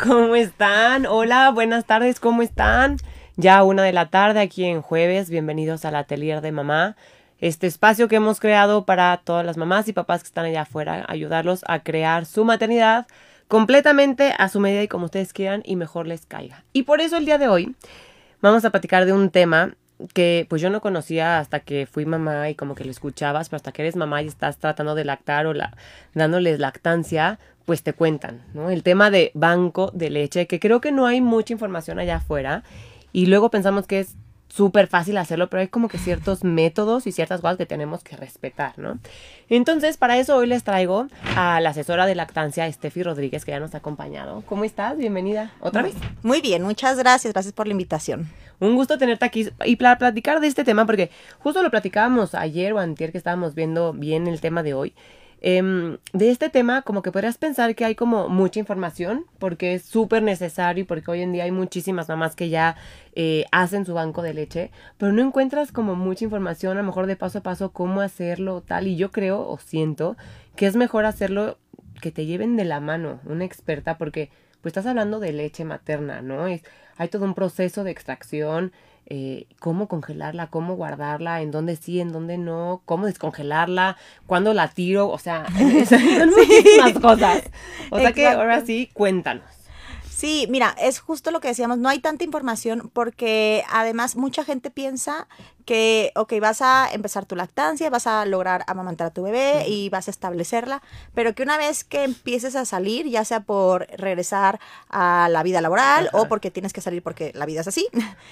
¿Cómo están? Hola, buenas tardes, ¿cómo están? Ya una de la tarde aquí en jueves, bienvenidos al Atelier de Mamá, este espacio que hemos creado para todas las mamás y papás que están allá afuera, ayudarlos a crear su maternidad completamente a su medida y como ustedes quieran y mejor les caiga. Y por eso el día de hoy vamos a platicar de un tema que pues yo no conocía hasta que fui mamá y como que lo escuchabas, pero hasta que eres mamá y estás tratando de lactar o dándoles lactancia, pues te cuentan, ¿no? El tema de banco de leche, que creo que no hay mucha información allá afuera y luego pensamos que es súper fácil hacerlo, pero hay como que ciertos métodos y ciertas cosas que tenemos que respetar, ¿no? Entonces, para eso hoy les traigo a la asesora de lactancia, Steffi Rodríguez, que ya nos ha acompañado. ¿Cómo estás? Bienvenida otra vez. Muy bien, muchas gracias, gracias por la invitación. Un gusto tenerte aquí y para platicar de este tema, porque justo lo platicábamos ayer o antier que estábamos viendo bien el tema de hoy. Em, de este tema, como que podrías pensar que hay como mucha información, porque es súper necesario y porque hoy en día hay muchísimas mamás que ya eh, hacen su banco de leche, pero no encuentras como mucha información, a lo mejor de paso a paso, cómo hacerlo, tal. Y yo creo o siento que es mejor hacerlo que te lleven de la mano, una experta, porque pues estás hablando de leche materna, ¿no? Es, hay todo un proceso de extracción, eh, cómo congelarla, cómo guardarla, en dónde sí, en dónde no, cómo descongelarla, cuándo la tiro, o sea, son muchísimas cosas. O sea que ahora sí, cuéntanos. Sí, mira, es justo lo que decíamos, no hay tanta información porque además mucha gente piensa que, ok, vas a empezar tu lactancia, vas a lograr amamantar a tu bebé y vas a establecerla, pero que una vez que empieces a salir, ya sea por regresar a la vida laboral o porque tienes que salir porque la vida es así.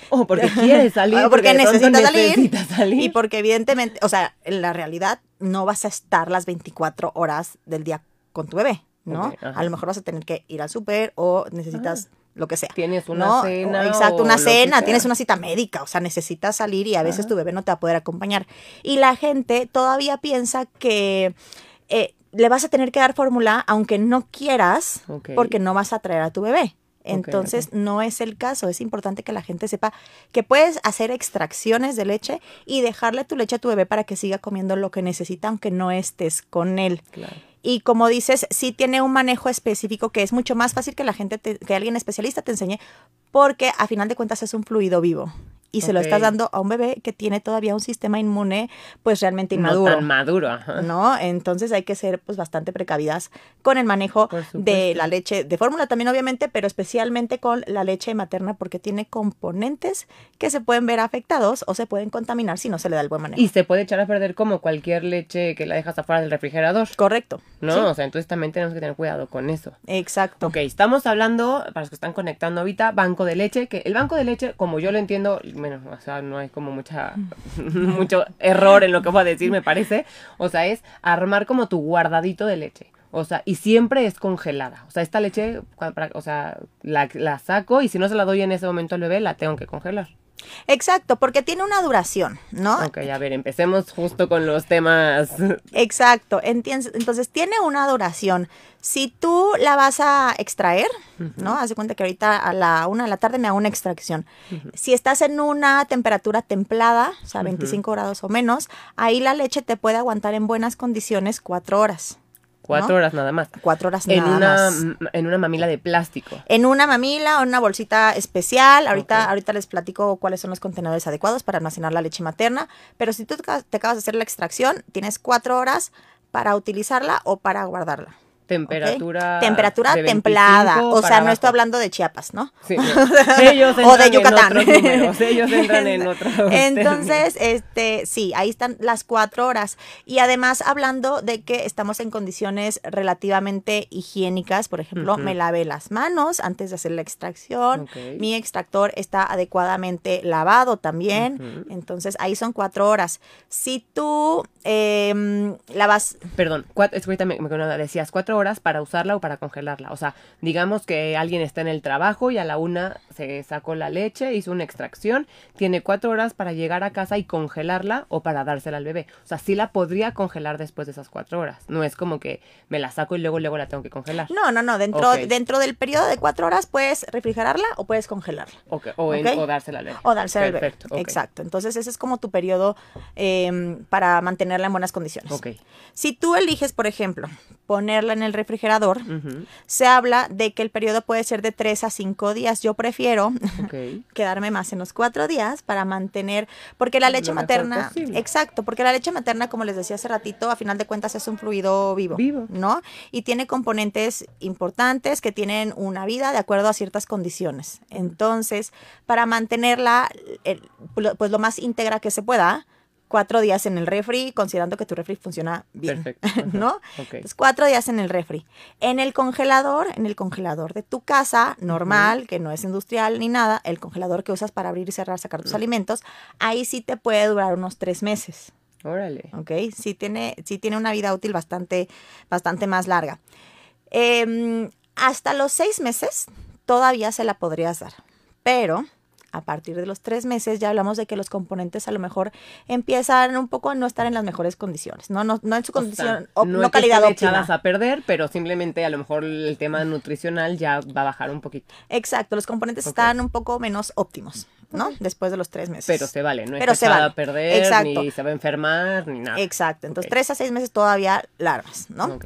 O porque quieres salir. o porque, necesitas, salir, salir. Y porque evidentemente, o sea, en la realidad no vas a estar las 24 horas del día con tu bebé. ¿No? a lo mejor vas a tener que ir al súper o necesitas ah. lo que sea. Tienes una cena. Exacto, una cena, tienes una cita médica, o sea, necesitas salir y a veces tu bebé no te va a poder acompañar. Y la gente todavía piensa que eh, le vas a tener que dar fórmula aunque no quieras, porque no vas a traer a tu bebé. Entonces, no es el caso. Es importante que la gente sepa que puedes hacer extracciones de leche y dejarle tu leche a tu bebé para que siga comiendo lo que necesita, aunque no estés con él. Claro. Y como dices, sí tiene un manejo específico que es mucho más fácil que la gente, que alguien especialista te enseñe, porque a final de cuentas es un fluido vivo y se lo estás dando a un bebé que tiene todavía un sistema inmune pues realmente inmaduro. No tan maduro, ¿No? Entonces hay que ser pues bastante precavidas con el manejo de la leche de fórmula también obviamente, pero especialmente con la leche materna porque tiene componentes que se pueden ver afectados o se pueden contaminar si no se le da el buen manejo. Y se puede echar a perder como cualquier leche que la dejas afuera del refrigerador. Correcto. ¿No? O sea, entonces también tenemos que tener cuidado con eso. Exacto. Ok, estamos hablando, para los que están conectando ahorita, banco de leche, que el banco de leche, como yo lo entiendo, bueno, o sea, no hay como mucha, mucho error en lo que voy a decir, me parece. O sea, es armar como tu guardadito de leche. O sea, y siempre es congelada. O sea, esta leche, o sea, la, la saco y si no se la doy en ese momento al bebé, la tengo que congelar. Exacto, porque tiene una duración, ¿no? Ok, a ver, empecemos justo con los temas. Exacto, entonces tiene una duración. Si tú la vas a extraer, ¿no? Haz de cuenta que ahorita a la una de la tarde me hago una extracción. Si estás en una temperatura templada, o sea, 25 grados o menos, ahí la leche te puede aguantar en buenas condiciones cuatro horas. Cuatro horas nada más. Cuatro horas en nada una, más. En una mamila de plástico. En una mamila o en una bolsita especial. Ahorita, ahorita les platico cuáles son los contenedores adecuados para almacenar la leche materna. Pero si tú te acabas de hacer la extracción, tienes cuatro horas para utilizarla o para guardarla. Temperatura. Temperatura templada. O sea, no estoy hablando de Chiapas, ¿no? Sí, Ellos o de Yucatán. Ellos entran en. Entonces, este, sí, ahí están las cuatro horas. Y además, hablando de que estamos en condiciones relativamente higiénicas, por ejemplo, me lavé las manos antes de hacer la extracción. Mi extractor está adecuadamente lavado también. Entonces, ahí son cuatro horas. Si tú eh, lavas. Perdón, cuatro, es que me, me decías cuatro horas para usarla o para congelarla. O sea, digamos que alguien está en el trabajo y a la una se sacó la leche, hizo una extracción, tiene cuatro horas para llegar a casa y congelarla o para dársela al bebé. O sea, sí la podría congelar después de esas cuatro horas. No es como que me la saco y luego luego la tengo que congelar. No, no, no. Dentro, dentro del periodo de cuatro horas puedes refrigerarla o puedes congelarla. O, dársela al bebé. O dársela al bebé. Exacto. Entonces ese es como tu periodo em, para en buenas condiciones. Ok. Si tú eliges, por ejemplo, ponerla en el refrigerador, se habla de que el periodo puede ser de 3 a 5 días. Yo prefiero quedarme más en los 4 días para mantener, porque la leche Lo materna, exacto, porque la leche materna, como les decía hace ratito, a final de cuentas es un fluido vivo, Vivo. ¿no? Y tiene componentes importantes que tienen una vida de acuerdo a ciertas condiciones. Entonces, para mantenerla, el- pues lo más íntegra que se pueda, cuatro días en el refri, considerando que tu refri funciona bien, Perfecto. ¿no? Ok. Entonces, cuatro días en el refri. En el congelador, en el congelador de tu casa, normal, que no es industrial ni nada, el congelador que usas para abrir y cerrar, sacar tus alimentos, ahí sí te puede durar unos tres meses. Órale. ¿ok? Sí tiene, sí tiene una vida útil bastante, bastante más larga. Em, hasta los seis meses todavía se la podrías dar, pero a partir de los tres meses ya hablamos de que los componentes a lo mejor empiezan un poco a no estar en las mejores condiciones, no, no, no en su O sea, condición, no, es que calidad estén óptima. a perder, pero simplemente a lo mejor el tema nutricional ya va a bajar un poquito. Exacto, los componentes Ok. están un poco menos óptimos, ¿no? Después de los tres meses. Pero se vale, no Pero está se vale. a perder, Exacto. ni se va a enfermar, ni nada. Exacto, entonces Ok. tres a seis meses todavía largas, ¿no? Ok.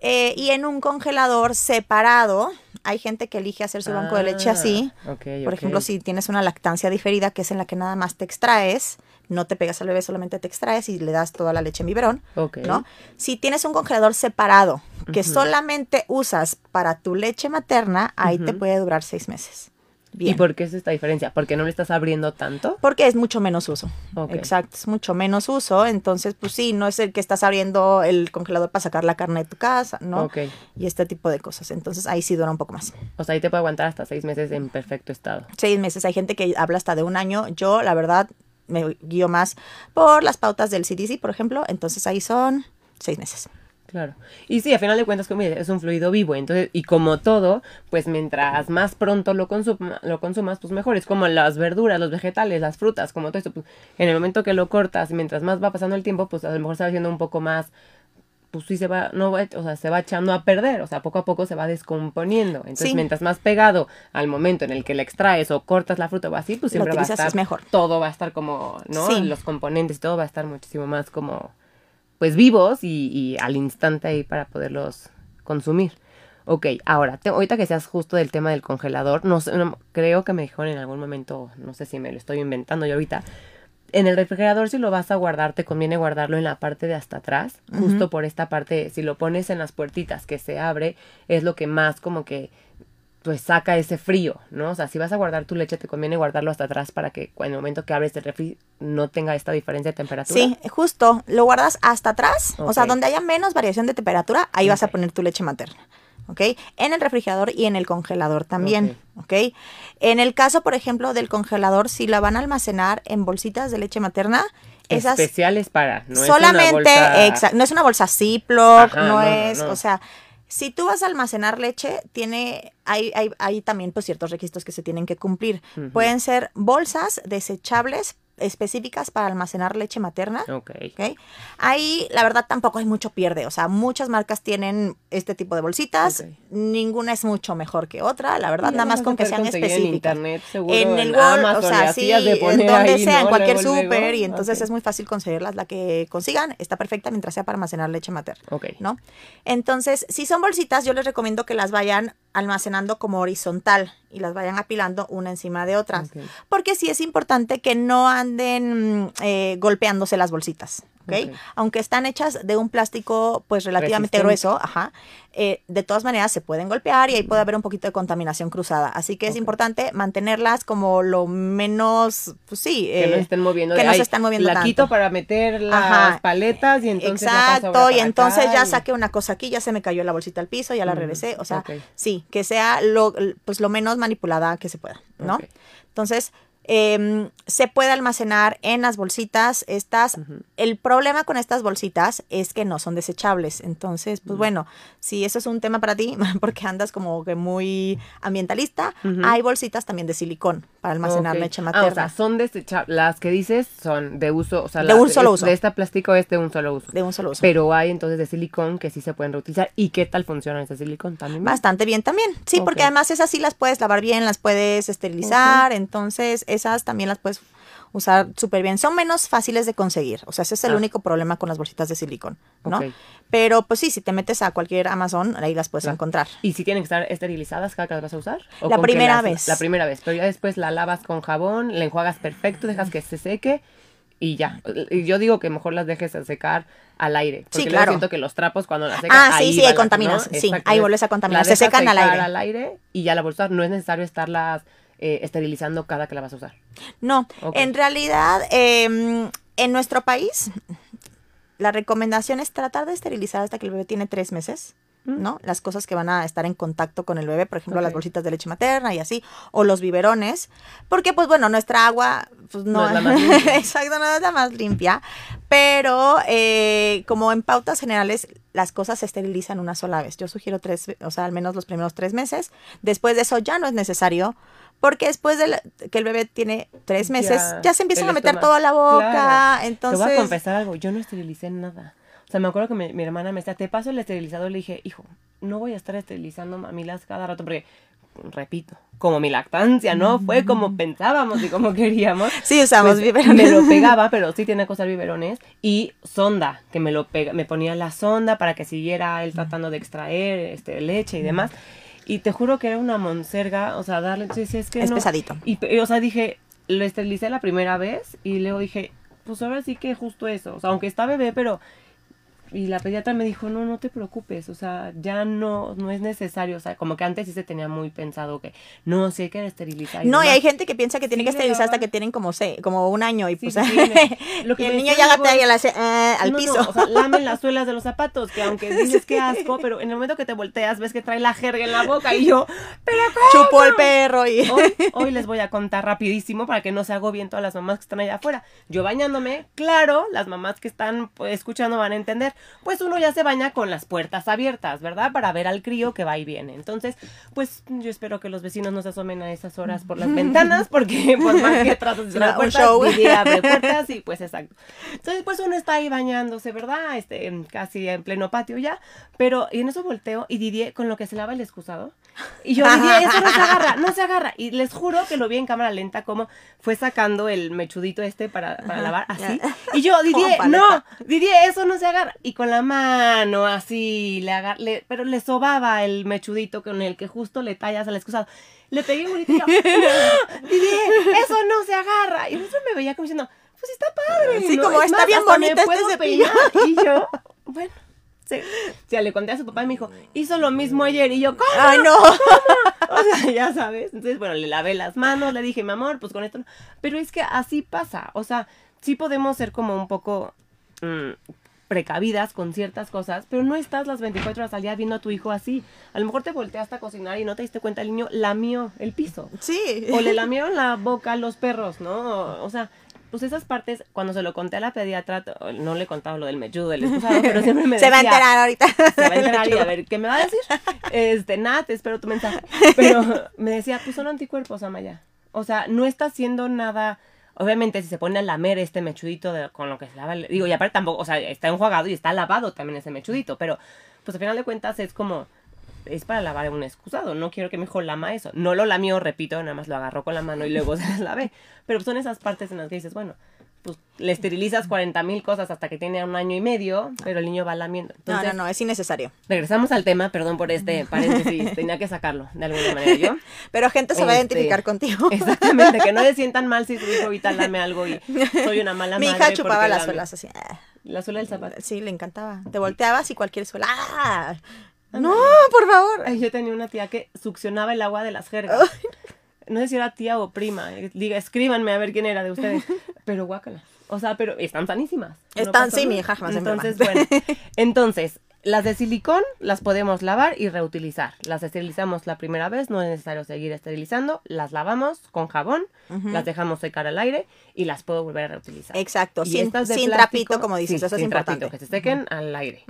Eh, y en un congelador separado, hay gente que elige hacer su banco de leche Ah, así. ok, Por ejemplo, si tienes una lactancia diferida, que es en la que nada más te extraes, no te pegas al bebé, solamente te extraes y le das toda la leche en biberón, Ok. ¿no? Si tienes un congelador separado que solamente usas para tu leche materna, ahí te puede durar seis meses. ¿Y por qué es esta diferencia? ¿Porque no le estás abriendo tanto? Porque es mucho menos uso. Exacto, es mucho menos uso. Entonces, pues sí, no es el que estás abriendo el congelador para sacar la carne de tu casa, ¿no? Ok. Y este tipo de cosas. Entonces, ahí sí dura un poco más. O sea, ahí te puede aguantar hasta seis meses en perfecto estado. Seis meses. Hay gente que habla hasta de un año. Yo, la verdad, me guío más por las pautas del CDC, por ejemplo. Entonces, ahí son seis meses. Claro. Y sí, a final de cuentas, como es un fluido vivo. Entonces, y como todo, pues mientras más pronto lo, consuma- lo consumas, pues mejor. Es como las verduras, los vegetales, las frutas, como todo esto. Pues, en el momento que lo cortas, mientras más va pasando el tiempo, pues a lo mejor se va haciendo un poco más. Pues sí se va, no va, o sea, se va echando a perder, o sea, poco a poco se va descomponiendo. Entonces, Sí. mientras más pegado al momento en el que la extraes o cortas la fruta o así, pues siempre va a estar es mejor. todo va a estar como, ¿no? Sí. Los componentes todo va a estar muchísimo más como, pues vivos y, y al instante ahí para poderlos consumir. Ok, ahora, te- ahorita que seas justo del tema del congelador, no sé, no- creo que me dijeron en algún momento, no sé si me lo estoy inventando yo ahorita, en el refrigerador si lo vas a guardar, te conviene guardarlo en la parte de hasta atrás, justo por esta parte, si lo pones en las puertitas que se abre, es lo que más como que pues saca ese frío, ¿no? O sea, si vas a guardar tu leche, te conviene guardarlo hasta atrás para que en el momento que abres el refri no tenga esta diferencia de temperatura. Sí, justo. Lo guardas hasta atrás. O sea, donde haya menos variación de temperatura, ahí vas a poner tu leche materna. ¿Ok? En el refrigerador y en el congelador también. ¿Ok? En el caso, por ejemplo, del congelador, si la van a almacenar en bolsitas de leche materna, esas Especiales para, no solamente, es una bolsa... no es una bolsa Ziploc, Ajá, no, no, no, es, no. o sea, si tú vas a almacenar leche, tiene, hay, hay, hay también pues ciertos requisitos que se tienen que cumplir. Pueden ser bolsas desechables específicas para almacenar leche materna. Ok. ¿ok? Ahí, la verdad, tampoco hay mucho pierde. O sea, muchas marcas tienen este tipo de bolsitas. Ninguna es mucho mejor que otra, la verdad, nada más con que sean específicas. En internet, seguro, En el Wall, o sea, sí, en donde ahí, sea, en ¿no? cualquier súper, y entonces es muy fácil conseguirlas. La que consigan está perfecta mientras sea para almacenar leche materna. Ok. ¿no? Entonces, si son bolsitas, yo les recomiendo que las vayan almacenando como horizontal y las vayan apilando una encima de otras. Porque sí es importante que no anden mm, eh, golpeándose las bolsitas. Aunque están hechas de un plástico pues relativamente Resistente. grueso, ajá, eh, de todas maneras se pueden golpear y ahí puede haber un poquito de contaminación cruzada. Así que es importante mantenerlas como lo menos, pues sí, Que no eh, se estén moviendo. que no se "Ay, estén moviendo La tanto". quito para meter las Ajá. paletas y entonces Exacto, y entonces ya y- saqué una cosa aquí, ya se me cayó la bolsita al piso, ya la Mm, regresé, o sea, sí, que sea lo, pues lo menos manipulada que se pueda, ¿no? Entonces, em, se puede almacenar en las bolsitas estas. El problema con estas bolsitas es que no son desechables. Entonces, pues bueno, si eso es un tema para ti, porque andas como que muy ambientalista, hay bolsitas también de silicón para almacenar Ok. leche Ah, materna. o sea, son desechables. Las que dices son de uso, o sea, De las- un solo es- uso. De este plástico es de un solo uso. de un solo uso. Pero hay entonces de silicón que sí se pueden reutilizar. ¿Y qué tal funciona ese silicón también? Bastante bien también, sí, porque además esas sí las puedes lavar bien, las puedes esterilizar, entonces esas también las puedes usar súper bien. Son menos fáciles de conseguir. O sea, ese es el Ah. único problema con las bolsitas de silicón, ¿no? Pero pues sí, si te metes a cualquier Amazon, ahí las puedes Claro. encontrar. ¿Y si tienen que estar esterilizadas cada que las vas a usar? ¿O La primera las- vez. La primera vez, pero ya después la lavas con jabón, la enjuagas perfecto, dejas que se seque y ya. Y yo digo que mejor las dejes a secar al aire. Porque Sí, luego claro. siento que los trapos cuando las secas, Ah, sí, ahí sí, ahí la- contaminas. ¿no? Sí, ahí vuelves a contaminar. Se secan al aire. al aire y ya la vuelves a usar. No es necesario estarlas eh, esterilizando cada que la vas a usar. No, en realidad, eh, en nuestro país, la recomendación es tratar de esterilizar hasta que el bebé tiene tres meses. ¿no? Las cosas que van a estar en contacto con el bebé, por ejemplo, las bolsitas de leche materna y así, o los biberones, porque pues bueno, nuestra agua pues, no, No es la más limpia. exacto, no es la más limpia, pero eh, como en pautas generales las cosas se esterilizan una sola vez. Yo sugiero tres, o sea, al menos los primeros tres meses. Después de eso ya no es necesario, porque después de la- que el bebé tiene tres meses, ya, Ya, se empiezan a meter todo a la boca. Claro. Entonces, Te voy a confesar algo, yo no esterilicé nada. O sea, me acuerdo que mi, mi hermana me decía, te paso el esterilizador. Le dije, hijo, no voy a estar esterilizando mamilas cada rato porque, repito, como mi lactancia no fue como pensábamos y como queríamos. sí usamos pues, biberones. Me lo pegaba, pero sí tenía que usar biberones. Y sonda, que me lo pega, me ponía la sonda para que siguiera él tratando de extraer este, leche y demás. Y te juro que era una monserga, o sea, darle, entonces es que Es no. pesadito. Y, o sea, dije, lo esterilicé la primera vez y luego dije, pues ahora sí que justo eso. O sea, aunque está bebé, pero... Y la pediatra me dijo, no, no te preocupes, o sea, ya no, no es necesario, o sea, como que antes sí se tenía muy pensado que, no, sí hay que esterilizar. No, y hay gente que piensa que tiene Sí, que esterilizar hasta que tienen como se, como un año y Sí, pues sí, sí, me- lo que y el niño ya gatea y eh, al No, piso. No, o sea, lamen las suelas de los zapatos, que aunque dices que asco, pero en el momento que te volteas ves que trae la jerga en la boca y yo, pero ¿cómo? Chupó el perro y Hoy, hoy les voy a contar rapidísimo para que no se agobien todas las mamás que están allá afuera. Yo bañándome, claro, las mamás que están pues, escuchando van a entender, pues uno ya se baña con las puertas abiertas, ¿verdad? Para ver al crío que va y viene. Entonces, pues yo espero que los vecinos no se asomen a esas horas por las ventanas, porque por más que tratas de un puertas, abre puertas y pues exacto. Entonces, pues uno está ahí bañándose, ¿verdad? Este, casi en pleno patio ya, pero y en eso volteo y Didier con lo que se lava el excusado. Y yo, Didier, eso no se agarra, no se agarra. Y les juro que lo vi en cámara lenta como fue sacando el mechudito este para, para lavar, así. Y yo, Didier, no, Didier, eso no se agarra. Y con la mano así, le agar- le- pero le sobaba el mechudito con el que justo le tallas al excusado. Le pegué un grito y yo, ¡No! Didier, eso no se agarra. Y eso me veía como diciendo, pues está padre. Sí, ¿no? como Es está más, bien bonito este cepillo. Y yo, bueno. Sí. Ya le conté a su papá y me dijo, hizo lo mismo ayer. Y yo, ¿cómo? Ay, no. O sea, ya sabes. Entonces, bueno, le lavé las manos, le dije, mi amor, pues con esto. no". Pero es que así pasa. O sea, sí podemos ser como un poco mm, precavidas con ciertas cosas, pero no estás las 24 horas al día viendo a tu hijo así. A lo mejor te volteaste a cocinar y no te diste cuenta, el niño lamió el piso. Sí. O le lamieron la boca a los perros, ¿no? O sea, pues esas partes, cuando se lo conté a la pediatra, no le he contado lo del mechudo, del excusado, pero siempre me Se va a decía, enterar ahorita. se va a enterar y a ver qué me va a decir. Este, nada, te espero tu mensaje. Pero me decía, pues son anticuerpos, Amaya. O sea, no está haciendo nada. Obviamente, si se pone a lamer este mechudito de- con lo que se lava, digo, y aparte tampoco, o sea, está enjuagado y está lavado también ese mechudito, pero pues al final de cuentas es como, es para lavar un excusado, no quiero que mi hijo lama eso. No lo lamió, repito, nada más lo agarró con la mano y luego se las lavé. Pero son esas partes en las que dices, bueno, pues le esterilizas 40 mil cosas hasta que tiene un año y medio, pero el niño va lamiendo. No, Entonces, no, no, es innecesario. Regresamos al tema, perdón por este paréntesis, tenía que sacarlo de alguna manera yo. Pero gente se va a Este, identificar contigo. Exactamente, que no se sientan mal si su hijo ahorita lame algo y soy una mala Mi madre. hija chupaba las suelas así. ah. La suela del zapato. Sí, le encantaba. Te volteabas y cualquier suela. ¡Ah! No, por favor. Yo tenía una tía que succionaba el agua de las jergas. No sé si era tía o prima. Diga, escríbanme a ver quién era de ustedes. Pero guácala. O sea, pero están sanísimas. Están- sí, mi hija jamás. Entonces, bueno. Entonces, las de silicón las podemos lavar y reutilizar. Las esterilizamos la primera vez, no es necesario seguir esterilizando. Las lavamos con jabón, las dejamos secar al aire y las puedo volver a reutilizar. Exacto, Y sin, estas de sin plástico- trapito, como dices, sí, eso es sin importante. trapito, que se sequen al aire.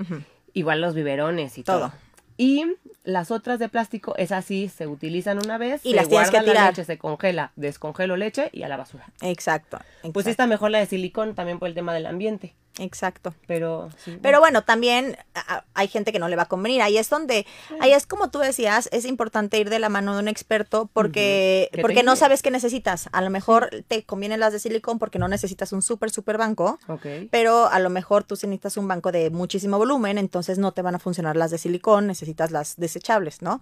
Igual los biberones y todo. Todo. Y las otras de plástico, es así, se utilizan una vez, Y se las tienes que guarda la tirar. leche, se congela, descongelo leche y a la basura. Exacto. Pues está mejor la de silicón también por el tema del ambiente. Exacto. Pero, sí. Pero bueno, también a- hay gente que no le va a convenir. Ahí es donde, ahí es como tú decías, es importante ir de la mano de un experto porque, porque no sabes qué necesitas. A lo mejor te convienen las de silicón porque no necesitas un súper, súper banco. Ok. Pero a lo mejor tú necesitas un banco de muchísimo volumen, entonces no te van a funcionar las de silicón, necesitas las desechables, ¿no?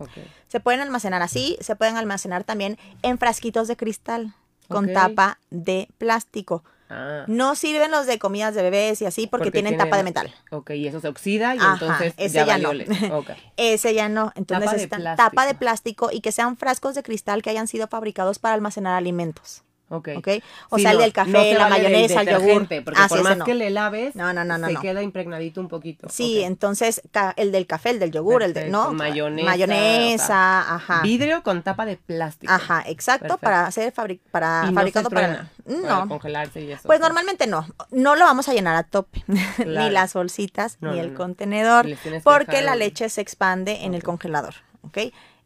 Se pueden almacenar así, se pueden almacenar también en frasquitos de cristal con tapa de plástico. Ah. No sirven los de comidas de bebés y así porque, tienen tapa de metal. Ok, y eso se oxida y Ajá, entonces ese ya, no. Ese ya no. Entonces Tapa necesitan tapa de plástico y que sean frascos de cristal que hayan sido fabricados para almacenar alimentos. Ok. ¿Ok? O Sí, sea, el no, del café, no la vale mayonesa, el yogur. Porque Ah, por sí, más no. que le laves, se queda impregnadito un poquito. Sí, Ok. entonces el del café, el del yogur, el de, ¿no? mayonesa, Mayonesa, o sea, ajá. Vidrio con tapa de plástico. Ajá, exacto, Perfecto. para hacer fabri- para Y no fabricado se para truena, no. para congelarse y eso. Pues normalmente no, no lo vamos a llenar a tope, ni las bolsitas, ni el contenedor, porque la leche se expande en el congelador, ¿ok?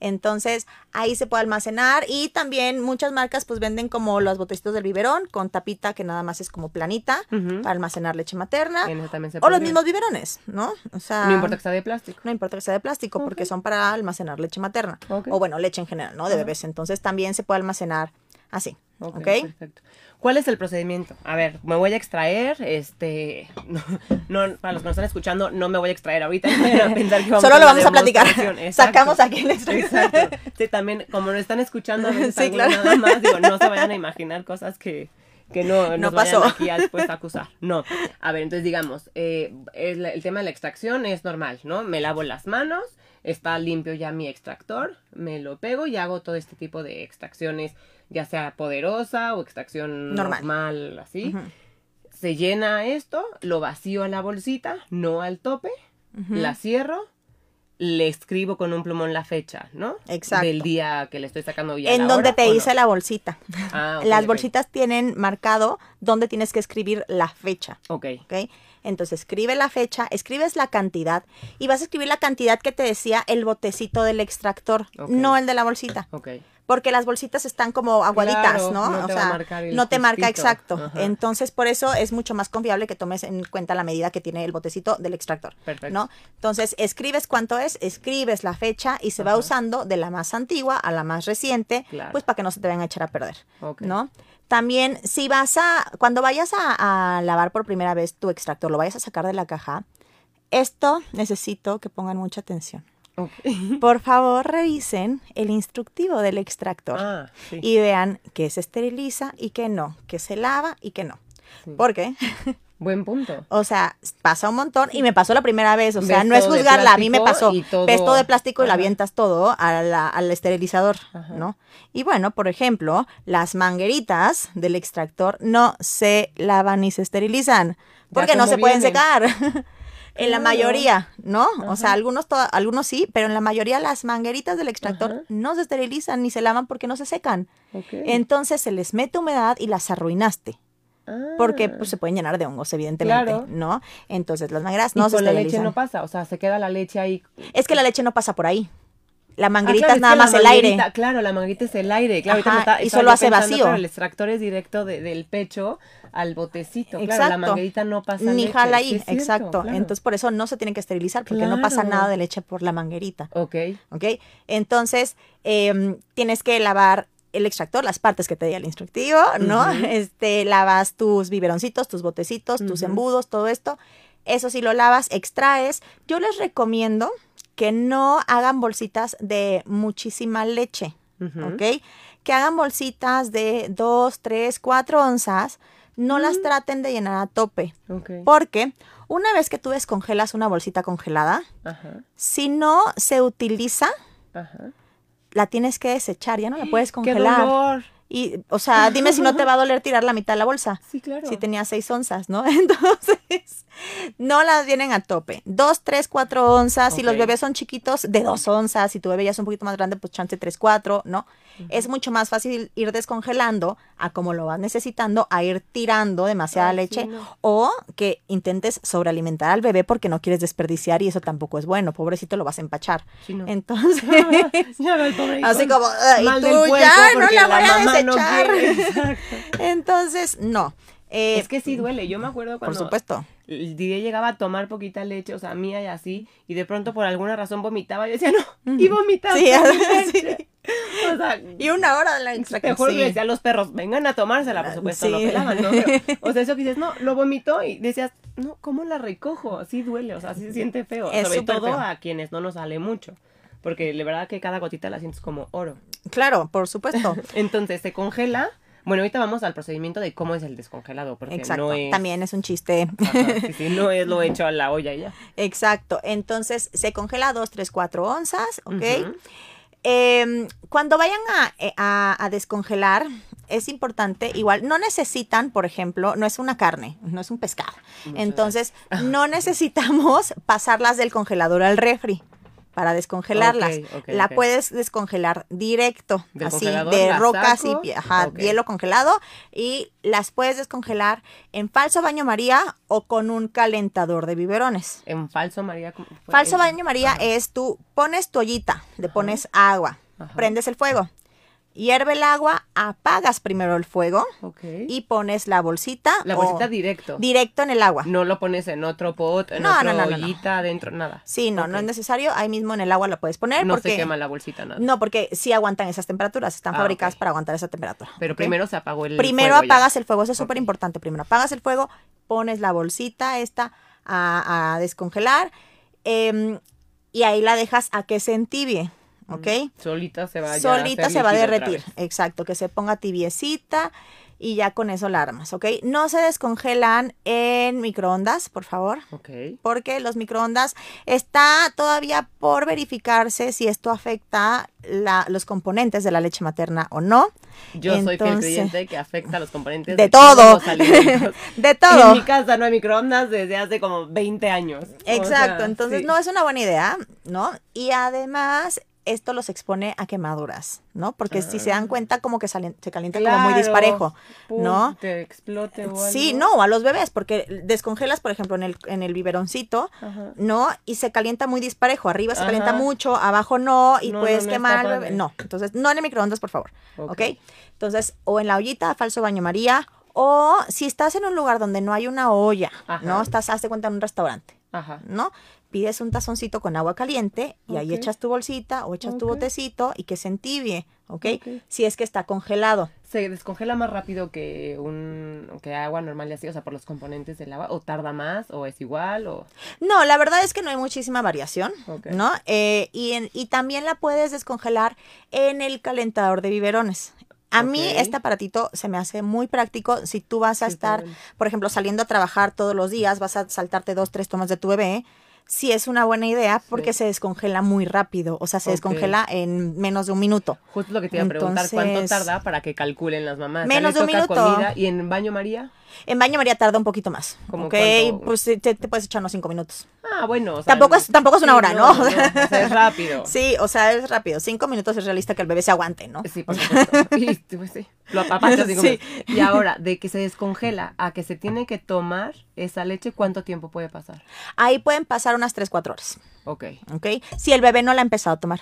Entonces ahí se puede almacenar y también muchas marcas pues venden como los botecitos del biberón con tapita que nada más es como planita para almacenar leche materna se o los mismos biberones, ¿no? O sea, No importa que sea de plástico. no importa que sea de plástico, porque son para almacenar leche materna. O bueno, leche en general, ¿no? De bebés. Entonces también se puede almacenar así. Ok, ¿Ok? perfecto. ¿Cuál es el procedimiento? A ver, me voy a extraer, este, no, no, para los que nos están escuchando, no me voy a extraer ahorita, no vayan a pensar que vamos Solo a lo vamos a platicar. Exacto. Sacamos aquí el extracto. Exacto. Sí, también, como lo están escuchando Sí, claro. nada más, digo, no se vayan a imaginar cosas que, que no, No nos vayan pasó. aquí a después a acusar. No. A ver, entonces digamos, eh, el, el tema de la extracción es normal, ¿no? Me lavo las manos, está limpio ya mi extractor, me lo pego y hago todo este tipo de extracciones, ya sea poderosa o extracción Normal. normal, así. Se llena esto, lo vacío a la bolsita, no al tope, la cierro, le escribo con un plumón la fecha, ¿no? Exacto. Del día que le estoy sacando ya En la donde hora, te hice la bolsita. Ah, Las bolsitas tienen marcado donde tienes que escribir la fecha. Ok, ¿ok? Entonces escribe la fecha, escribes la cantidad y vas a escribir la cantidad que te decía el botecito del extractor, no el de la bolsita. ok. Porque las bolsitas están como aguaditas, Claro, ¿no? no o sea, no te marca exacto. Ajá. Entonces, por eso es mucho más confiable que tomes en cuenta la medida que tiene el botecito del extractor. Perfecto. ¿No? Entonces, escribes cuánto es, escribes la fecha y se va usando de la más antigua a la más reciente, Claro. pues para que no se te vayan a echar a perder. Ok. ¿No? También, si vas a, cuando vayas a, a lavar por primera vez tu extractor, lo vayas a sacar de la caja, esto necesito que pongan mucha atención. Por favor, revisen el instructivo del extractor Ah, sí. y vean que se esteriliza y que no, que se lava y que no. Sí. ¿Por qué? Buen punto. O sea, pasa un montón y me pasó la primera vez. O sea, no es juzgarla, a mí me pasó. todo- Ves todo de plástico y la avientas todo a la- al esterilizador, Ajá. ¿no? Y bueno, por ejemplo, las mangueritas del extractor no se lavan ni se esterilizan porque no se pueden vienen. secar. En la mayoría, ¿no? O sea, algunos, algunos sí, pero en la mayoría las mangueritas del extractor Ajá. no se esterilizan ni se lavan porque no se secan. Entonces se les mete humedad y las arruinaste. Porque Ah. pues, se pueden llenar de hongos, evidentemente, Claro. ¿no? Entonces las mangueras Y no se con la leche esterilizan. no pasa, o sea, se queda la leche ahí. es que la leche no pasa por ahí. La Ah, manguerita claro, es nada más el aire. Claro, la manguerita es el aire. Claro, Ajá, está- y solo hace pensando, vacío. claro, el extractor es directo de- del pecho al botecito. Claro, la manguerita no pasa Ni leche. jala ahí, cierto, exacto. claro. Entonces por eso no se tienen que esterilizar porque no pasa nada de leche por la manguerita. Ok. ¿Ok? Entonces, em, tienes que lavar el extractor, las partes que te di el instructivo, ¿no? Este, lavas tus biberoncitos, tus botecitos, tus embudos, todo esto. Eso sí lo lavas, extraes. Yo les recomiendo que no hagan bolsitas de muchísima leche. ¿ok? Que hagan bolsitas de 2, 3, 4 onzas. No las traten de llenar a tope. Porque una vez que tú descongelas una bolsita congelada, si no se utiliza, la tienes que desechar, ya no la puedes ¡Qué congelar. dolor! Y, o sea, dime si no te va a doler tirar la mitad de la bolsa. Sí, claro. Si tenía seis onzas, ¿no? Entonces, no las vienen a tope. Dos, tres, cuatro onzas. Si los bebés son chiquitos, de dos onzas. Si tu bebé ya es un poquito más grande, pues chance tres, cuatro, ¿no? Es mucho más fácil ir descongelando a como lo vas necesitando, a ir tirando demasiada Ay, sí, leche. no. O que intentes sobrealimentar al bebé porque no quieres desperdiciar y eso tampoco es bueno. Pobrecito lo vas a empachar. Sí, no. Entonces, Ya el así como, "Ay, Mal tú ya no la voy a no desechar. Exacto. Entonces, no. Eh, es que sí duele. Yo me acuerdo por cuando supuesto. el día llegaba a tomar poquita leche, o sea, mía y así, y de pronto por alguna razón vomitaba. Yo decía, no, y vomitaba. Sí, sí. O sea, Y una hora de la extra te juro sí. decía a los perros, vengan a tomársela, por supuesto, Sí. no pelaban, ¿no? Pero, o sea, eso que dices, no, lo vomitó y decías, no, ¿cómo la recojo? Así duele, o sea, así se siente feo. Es Sobre todo feo. a quienes no nos sale mucho. Porque de verdad que cada gotita la sientes como oro. Claro, por supuesto. Entonces se congela. Bueno, ahorita vamos al procedimiento de cómo es el descongelado, porque Exacto. no es. También es un chiste. Ajá, sí, sí, no es lo hecho a la olla ya. Exacto. Entonces se congela 2, 3, 4 onzas, ¿ok? Eh, cuando vayan a, eh, a- a descongelar, es importante, igual, no necesitan, por ejemplo, no es una carne, no es un pescado. Entonces, no necesitamos pasarlas del congelador al refri para descongelarlas. La puedes descongelar directo, ¿Del así, de rocas saco? y ajá, hielo congelado, y las puedes descongelar en falso baño María o con un calentador de biberones. En falso María. Falso baño María Ajá. es tú pones tu ollita, le pones agua, Ajá. prendes el fuego, hierve el agua, apagas primero el fuego y pones la bolsita. la bolsita directo. directo en el agua. No lo pones en otro pot, en No, otra no, ollita, adentro, nada. Sí, no, no es necesario. Ahí mismo en el agua la puedes poner No porque se quema la bolsita, nada. no, porque sí aguantan esas temperaturas, están Ah, fabricadas para aguantar esa temperatura. Pero primero se apagó el Primero fuego ya. apagas el fuego, eso es súper importante. Primero apagas el fuego, pones la bolsita esta a, a descongelar em, y ahí la dejas a que se entibie, ¿ok? Solita se va a Solita se va a derretir, exacto, que se ponga tibiecita y ya con eso la armas, ¿ok? No se descongelan en microondas, por favor. Ok. Porque los microondas está todavía por verificarse si esto afecta la- los componentes de la leche materna o no. Yo soy fiel creyente que afecta a los componentes De todos todo. De En todo. mi casa no hay microondas desde hace como 20 años. O Exacto, sea, entonces sí. no es una buena idea, ¿no? Y además esto los expone a quemaduras, ¿no? Porque si se dan cuenta como que salen- se calienta como muy disparejo, ¿no? Te explote o Sí, algo. no, a los bebés, porque descongelas, por ejemplo, en el, en el biberoncito, Ajá. ¿no? Y se calienta muy disparejo. Arriba se Ajá. calienta mucho, abajo no, y No, puedes no, no quemar al bebé. No, entonces no en el microondas, por favor. Ok. Entonces, o en la ollita, falso baño María, o si estás en un lugar donde no hay una olla, Ajá. ¿no? Estás, hazte cuenta, en un restaurante, Ajá. ¿no? Pides un tazoncito con agua caliente y ahí echas tu bolsita o echas tu botecito y que se entibie, ¿ok? Ok. Si es que está congelado. ¿Se descongela más rápido que un que agua normal y así? O sea, por los componentes del agua. ¿O tarda más? ¿O es igual? ¿O No, la verdad es que no hay muchísima variación. ¿no? Eh, y, en- y también la puedes descongelar en el calentador de biberones. A mí Ok. este aparatito se me hace muy práctico si tú vas a Sí, estar, por ejemplo, saliendo a trabajar todos los días, vas a saltarte dos, tres tomas de tu bebé. Sí es una buena idea porque Sí. se descongela muy rápido, o sea, se descongela en menos de un minuto. Justo lo que te iba a preguntar, ¿cuánto tarda para que calculen las mamás? Menos ¿Ya de un minuto. comida? ¿Y en baño María? En baño María tarda un poquito más, ¿Cómo ¿ok? cuánto? Pues te, te puedes echar unos cinco minutos. Ah, bueno. o sea, Tampoco es- tampoco es una sí, hora, ¿no? o sea, es rápido. Sí, o sea, es rápido. Cinco minutos es realista que el bebé se aguante, ¿no? Sí, por supuesto. Y, pues, sí, lo apapachas cinco Sí. Y ahora, de que se descongela a que se tiene que tomar esa leche, ¿cuánto tiempo puede pasar? Ahí pueden pasar unas 3, 4 horas, Ok. ¿ok? Si el bebé no la ha empezado a tomar,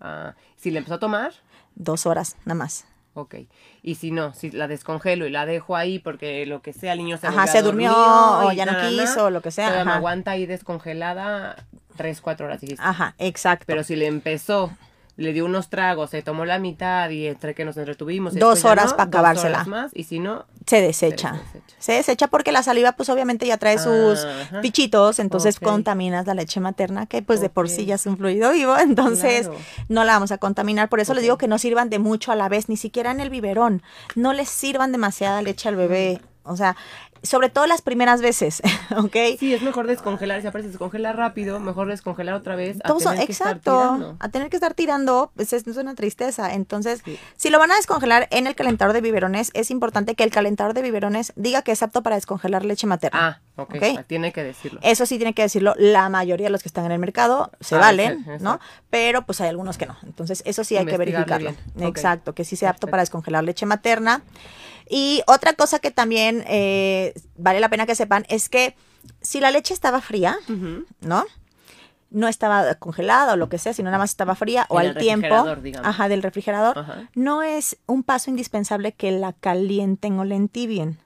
Ah, si le empezó a tomar, dos horas nada más. Ok. Y si no, si la descongelo y la dejo ahí porque lo que sea, el niño se Ajá, se durmió, o ya no quiso, o lo que sea, todavía me ajá. aguanta ahí descongelada tres, cuatro horas. dijiste. Ajá, exacto. Pero si le empezó, le dio unos tragos, se tomó la mitad y entre que nos entretuvimos. Dos horas no, pa' dos acabársela. horas más, y si no, se desecha. Se desecha. Se desecha porque la saliva, pues obviamente ya trae sus Ajá. pichitos, entonces Ok. contaminas la leche materna, que pues de por sí ya es un fluido vivo, entonces Claro. no la vamos a contaminar. Por eso les Ok. digo que no sirvan de mucho a la vez, ni siquiera en el biberón. No les sirvan demasiada leche al bebé. O sea, sobre todo las primeras veces, ¿ok? Sí, es mejor descongelar. Si aparece descongela rápido, mejor descongelar otra vez. A tener que estar exacto, a tener que estar tirando, pues es, es una tristeza. Entonces, Sí. si lo van a descongelar en el calentador de biberones, es importante que el calentador de biberones diga que es apto para descongelar leche materna. Ah, ok. Ok. ah, Tiene que decirlo. Eso sí tiene que decirlo la mayoría de los que están en el mercado, se Ah, valen, exacto, ¿no? exacto. Pero pues hay algunos que no. Entonces, eso sí hay que verificarlo. bien. Exacto, que sí sea apto Perfecto. para descongelar leche materna. Y otra cosa que también eh, vale la pena que sepan es que si la leche estaba fría. ¿no? No estaba congelada o lo que sea, sino nada más estaba fría o En al tiempo, digamos. ajá, del refrigerador, Ajá. no es un paso indispensable que la calienten o la entibien.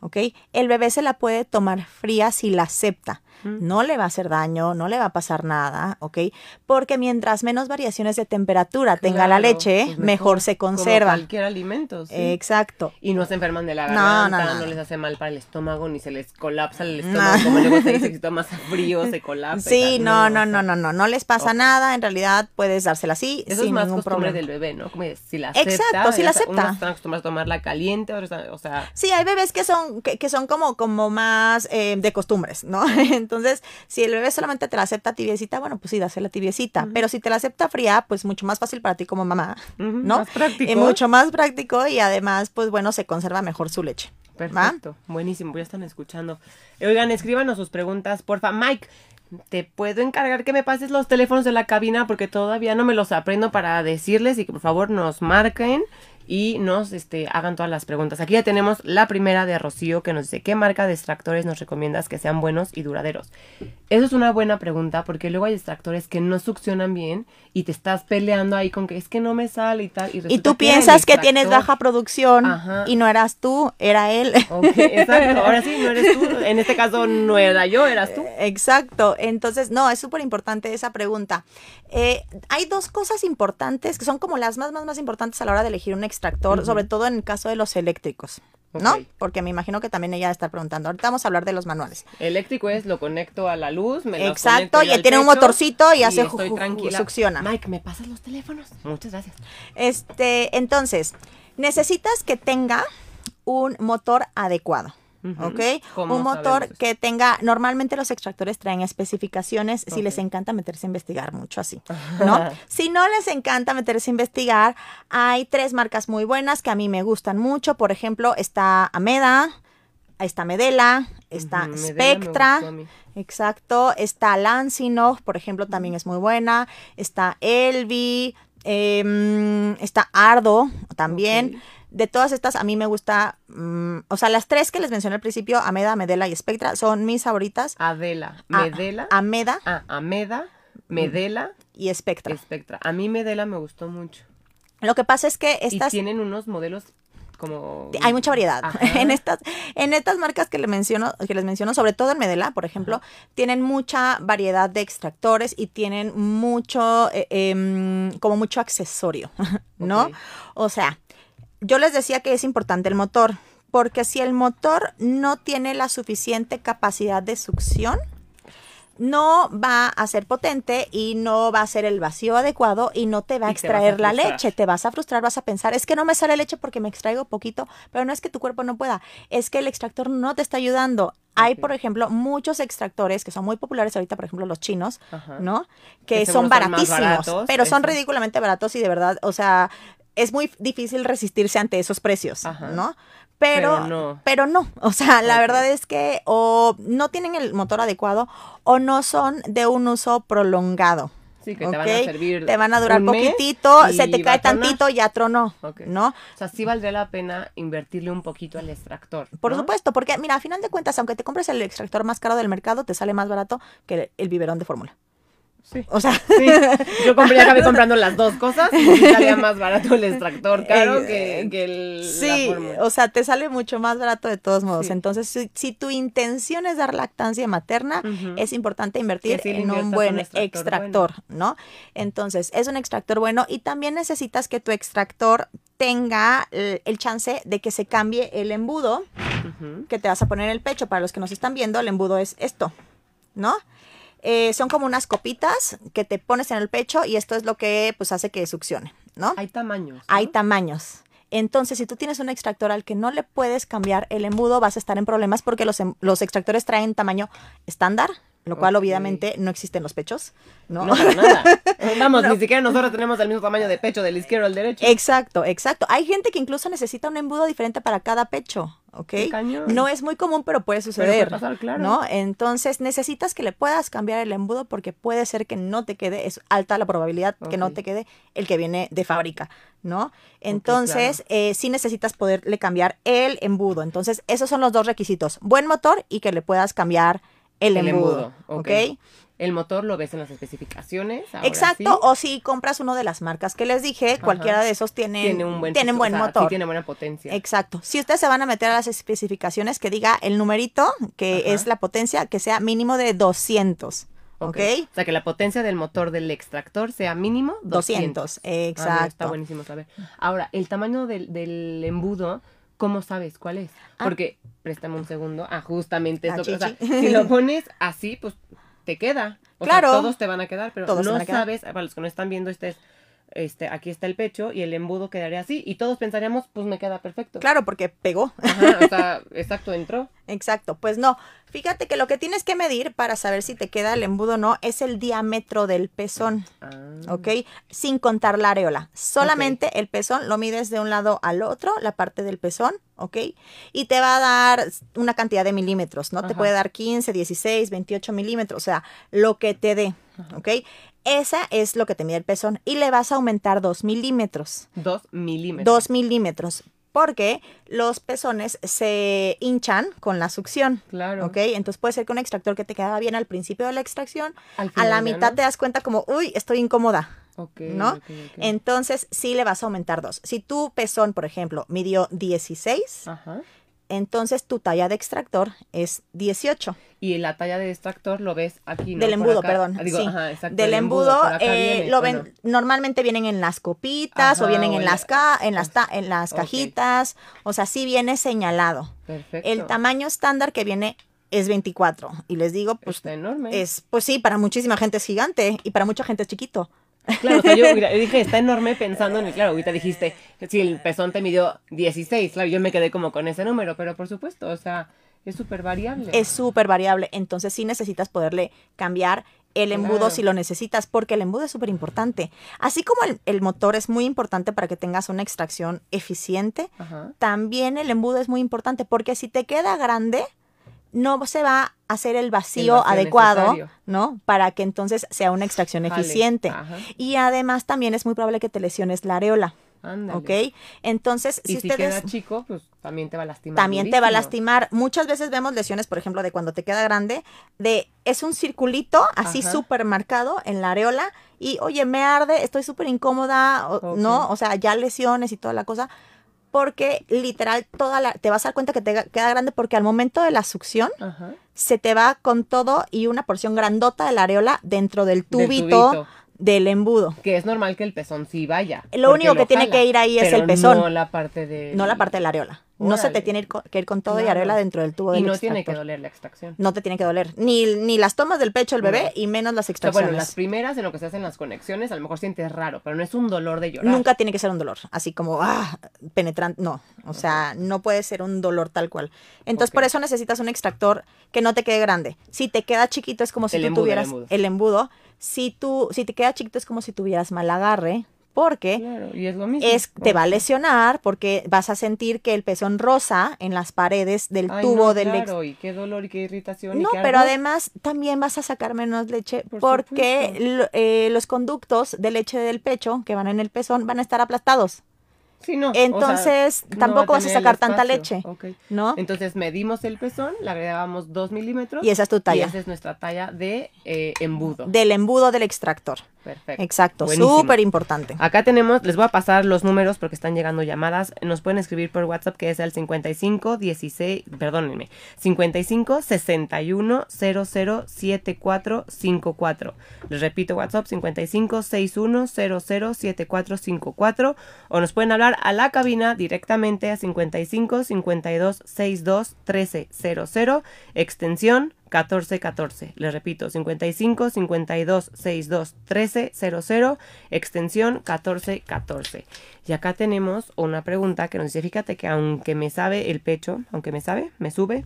¿ok? El bebé se la puede tomar fría si la acepta. No le va a hacer daño, no le va a pasar nada, ¿ok? Porque mientras menos variaciones de temperatura tenga la leche, pues mejor, se como conserva. cualquier alimento, sí. Exacto. Y no se enferman de la garganta, no, no, no. les hace mal para el estómago, ni se les colapsa el estómago, como luego se dice que si tomas frío se colapsa. Sí, no, no, no, no, no, no les pasa nada, en realidad puedes dársela así Eso sin es más ningún problema. del bebé, ¿no? Como si la Exacto, acepta. si la acepta. Unos están acostumbrados a tomarla caliente, otros, están- o sea, Sí, hay bebés que son, que, que son como, como más eh, de costumbres, ¿no? Entonces, si el bebé solamente te la acepta tibiecita, bueno, pues sí, dásela tibiecita. Pero si te la acepta fría, pues mucho más fácil para ti como mamá, ¿no? más práctico. Y mucho más práctico y además, pues bueno, se conserva mejor su leche. ¿va? Perfecto, buenísimo, ya están escuchando. Oigan, escríbanos sus preguntas, porfa. Mike, ¿te puedo encargar que me pases los teléfonos de la cabina? Porque todavía no me los aprendo para decirles y que por favor nos marquen y nos este, hagan todas las preguntas. Aquí ya tenemos la primera de Rocío que nos dice, ¿qué marca de extractores nos recomiendas que sean buenos y duraderos? Eso es una buena pregunta porque luego hay extractores que no succionan bien y te estás peleando ahí con que es que no me sale y tal. Y, tú piensas que tienes baja producción Ajá. y no eras tú, era él. Ok, exacto. Ahora sí, no eres tú. En este caso no era yo, eras tú. Exacto. Entonces, no, es súper importante esa pregunta. Eh, hay dos cosas importantes que son como las más, más, más importantes a la hora de elegir un extractor, sobre todo en el caso de los eléctricos. ¿no? Porque me imagino que también ella está preguntando. Ahorita vamos a hablar de los manuales. Eléctrico es lo conecto a la luz, me lo Exacto, y al tiene un motorcito y hace ju- tranquila. succiona. Mike, ¿me pasas los teléfonos? Muchas gracias. Este, entonces, necesitas que tenga un motor adecuado. ¿Ok? ¿Cómo Un motor sabemos que tenga, normalmente los extractores traen especificaciones si les encanta meterse a investigar mucho así, ¿no? si no les encanta meterse a investigar, hay tres marcas muy buenas que a mí me gustan mucho. Por ejemplo, está Ameda, está Medela, está Spectra. Exacto, está Lansinov, por ejemplo, también es muy buena. Está Elvi, em, está Ardo también. De todas estas, a mí me gusta, mm, o sea, las tres que les mencioné al principio, Ameda, Medela y Spectra, son mis favoritas. Adela, A- Medela, Ameda ah, Ameda, Medela, y Spectra. Espectra. A mí Medela me gustó mucho. Lo que pasa es que Y estas tienen unos modelos como... hay mucha variedad. Ajá. En estas, en estas marcas que les menciono, que les menciono, sobre todo en Medela, por ejemplo, tienen mucha variedad de extractores y tienen mucho, eh, em, como mucho accesorio, ¿no? O sea, yo les decía que es importante el motor, porque si el motor no tiene la suficiente capacidad de succión, no va a ser potente y no va a ser el vacío adecuado y no te va a extraer la leche. Te vas a frustrar, vas a pensar, es que no me sale leche porque me extraigo poquito, pero no es que tu cuerpo no pueda, es que el extractor no te está ayudando. Hay, por ejemplo, muchos extractores que son muy populares ahorita, por ejemplo, los chinos, Ajá. ¿no? Que, Que son baratísimos, baratos, pero son ridículamente baratos y de verdad, o sea, es muy difícil resistirse ante esos precios, Ajá. ¿no? Pero, Pero no. pero no, o sea, la verdad es que o no tienen el motor adecuado o no son de un uso prolongado. Sí, que te van a servir Te van a durar un poquitito, y se te cae tantito, ya tronó, Ok. ¿no? O sea, sí valdría la pena invertirle un poquito al extractor. Por supuesto, porque mira, a final de cuentas, aunque te compres el extractor más caro del mercado, te sale más barato que el biberón de fórmula. Sí. O sea, Sí, yo compré, acabé comprando las dos cosas y salía más barato el extractor caro que, que el, Sí, o sea, te sale mucho más barato de todos modos. Sí. Entonces, si, si tu intención es dar lactancia materna, es importante invertir en un buen un extractor extractor, ¿no? Entonces, es un extractor bueno y también necesitas que tu extractor tenga eh, el chance de que se cambie el embudo que te vas a poner en el pecho. Para los que nos están viendo, el embudo es esto, ¿no? Eh, son como unas copitas que te pones en el pecho y esto es lo que pues hace que succione, ¿no? Hay tamaños. ¿no? Hay tamaños. Entonces, si tú tienes un extractor al que no le puedes cambiar el embudo, vas a estar en problemas porque los, em- los extractores traen tamaño estándar, lo cual obviamente no existe en los pechos, ¿no? No, para nada. Vamos, ni siquiera nosotros tenemos el mismo tamaño de pecho del izquierdo al derecho. Exacto, exacto. Hay gente que incluso necesita un embudo diferente para cada pecho, ¿ok? No es muy común, pero puede puede suceder, pasar, claro. ¿no? Entonces necesitas que le puedas cambiar el embudo porque puede ser que no te quede, es alta la probabilidad que no te quede el que viene de fábrica, ¿no? Entonces eh, sí necesitas poderle cambiar el embudo. Entonces esos son los dos requisitos, buen motor y que le puedas cambiar el, El embudo, embudo, ok. ¿ok? El motor lo ves en las especificaciones. ahora Exacto, sí. o si compras uno de las marcas que les dije, cualquiera de esos tienen, tiene un buen, tienen o buen sea, motor. Sí, tiene buena potencia. Exacto. Si ustedes se van a meter a las especificaciones, que diga el numerito, que Ajá. es la potencia, que sea mínimo de 200. ¿Ok? O sea, que la potencia del motor del extractor sea mínimo 200. 200. Ah, mira, está Exacto. buenísimo saber. Ahora, el tamaño del, del embudo, ¿cómo sabes cuál es? Ah. Porque, préstame un segundo. Ah, justamente Ah, que- o sea, si lo pones así, pues te queda. O Claro. sea, todos te van a quedar, pero Todos no quedar. sabes, para los que no están viendo, este es, este, aquí está el pecho y el embudo quedaría así. Y todos pensaríamos, pues me queda perfecto. Claro, porque pegó. Ajá, o sea, exacto, entró. Exacto. Pues no. Fíjate que lo que tienes que medir para saber si te queda el embudo o no es el diámetro del pezón. Ah. ¿ok? Sin contar la areola. Solamente el pezón lo mides de un lado al otro, la parte del pezón, ¿ok? Y te va a dar una cantidad de milímetros, ¿no? Te puede dar 15, 16, 28 milímetros, o sea, lo que te dé, ¿ok? Esa es lo que te mide el pezón y le vas a aumentar 2 milímetros. Dos milímetros. 2 milímetros. Porque los pezones se hinchan con la succión. Claro. ¿Ok? Entonces puede ser que un extractor que te quedaba bien al principio de la extracción, Al a final la mitad no. te das cuenta como, uy, estoy incómoda. Ok, ¿no? Entonces sí le vas a aumentar dos. Si tu pezón, por ejemplo, midió 16, Ajá. Entonces tu talla de extractor es 18. Y la talla de extractor lo ves aquí, ¿no? Del embudo, acá. perdón. Digo, sí. ajá, exacto, Del el embudo, eh, viene, lo ¿o ven, no? normalmente vienen en las copitas o vienen o en las, la- ca- en las, ta- en las cajitas, o sea, sí viene señalado. Perfecto. El tamaño estándar que viene es 24 y les digo, pues Está enorme. es, pues sí, para muchísima gente es gigante y para mucha gente es chiquito. Claro, o sea, yo dije, está enorme pensando en el, claro, ahorita dijiste, si el pezón te midió 16, claro, yo me quedé como con ese número, pero por supuesto, o sea, es súper variable. es súper variable. Entonces sí necesitas poderle cambiar el embudo Claro. si lo necesitas, porque el embudo es súper importante. Así como el, el motor es muy importante para que tengas una extracción eficiente, Ajá. también el embudo es muy importante, porque si te queda grande, no se va a hacer el vacío, vacío adecuado, necesario. ¿no? Para que entonces sea una extracción Jale. eficiente. Ajá. Y además también es muy probable que te lesiones la areola, Ándale. ¿ok? Entonces, Y si si, ustedes... queda chico, pues también te va a lastimar. También te va a lastimar. Muchas veces vemos lesiones, por ejemplo, de cuando te queda grande, de es un circulito así súper marcado en la areola y, oye, me arde, estoy súper incómoda. ¿no? O sea, ya lesiones y toda la cosa. Porque literal, toda la, te vas a dar cuenta que te queda grande porque al momento de la succión Ajá. se te va con todo y una porción grandota de la areola dentro del tubito. Del embudo. Que es normal que el pezón sí vaya. Lo único que tiene jala, que ir ahí es el pezón. No la parte de. No la parte de la areola. No se te tiene que ir con todo y areola dentro del tubo Y del no tiene que doler la extracción. no te tiene que doler. Ni, ni las tomas del pecho del bebé No. y menos las O sea, extracciones. bueno, las primeras en lo que se hacen las conexiones, a lo mejor sientes raro, pero no es un dolor de llorar. Nunca tiene que ser un dolor, así como, ah, penetrante, no, o sea, no puede ser un dolor tal cual. Entonces, por eso necesitas un extractor que no te quede grande. Si te queda chiquito es como si El tú embudo, el tuvieras embudo. el embudo. Si tú, si te queda chiquito es como si tuvieras mal agarre, porque Claro, y es lo mismo. es, te va a lesionar, porque vas a sentir que el pezón rosa en las paredes del Ay, tubo no, del ex- claro, y qué dolor y qué irritación. y No, qué pero además también vas a sacar menos leche Por porque eh, los conductos de leche del pecho que van en el pezón van a estar aplastados, Sí, no. o sea, entonces, no tampoco va vas a sacar tanta leche. ¿no? Entonces medimos el pezón, le agregamos dos milímetros. Y esa es tu Y talla esa es nuestra talla de eh, embudo. del embudo del extractor. Perfecto. Exacto, súper importante. Acá tenemos, les voy a pasar los números porque están llegando llamadas. Nos pueden escribir por WhatsApp que es el 55 16, perdónenme, 55 61 00 74 54. Les repito WhatsApp 55 61 00 74 54 o nos pueden hablar a la cabina directamente a 55 52 62 13 00 extensión 1414. Les repito, 55 52 62 13 00, extensión 1414. Y acá tenemos una pregunta que nos dice, fíjate que aunque me sabe el pecho, aunque me sabe, me sube,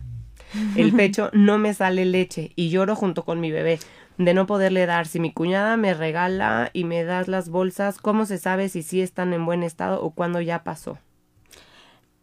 el pecho no me sale leche y lloro junto con mi bebé de no poderle dar. Si mi cuñada me regala y me das las bolsas, ¿cómo se sabe si sí están en buen estado o cuando ya pasó?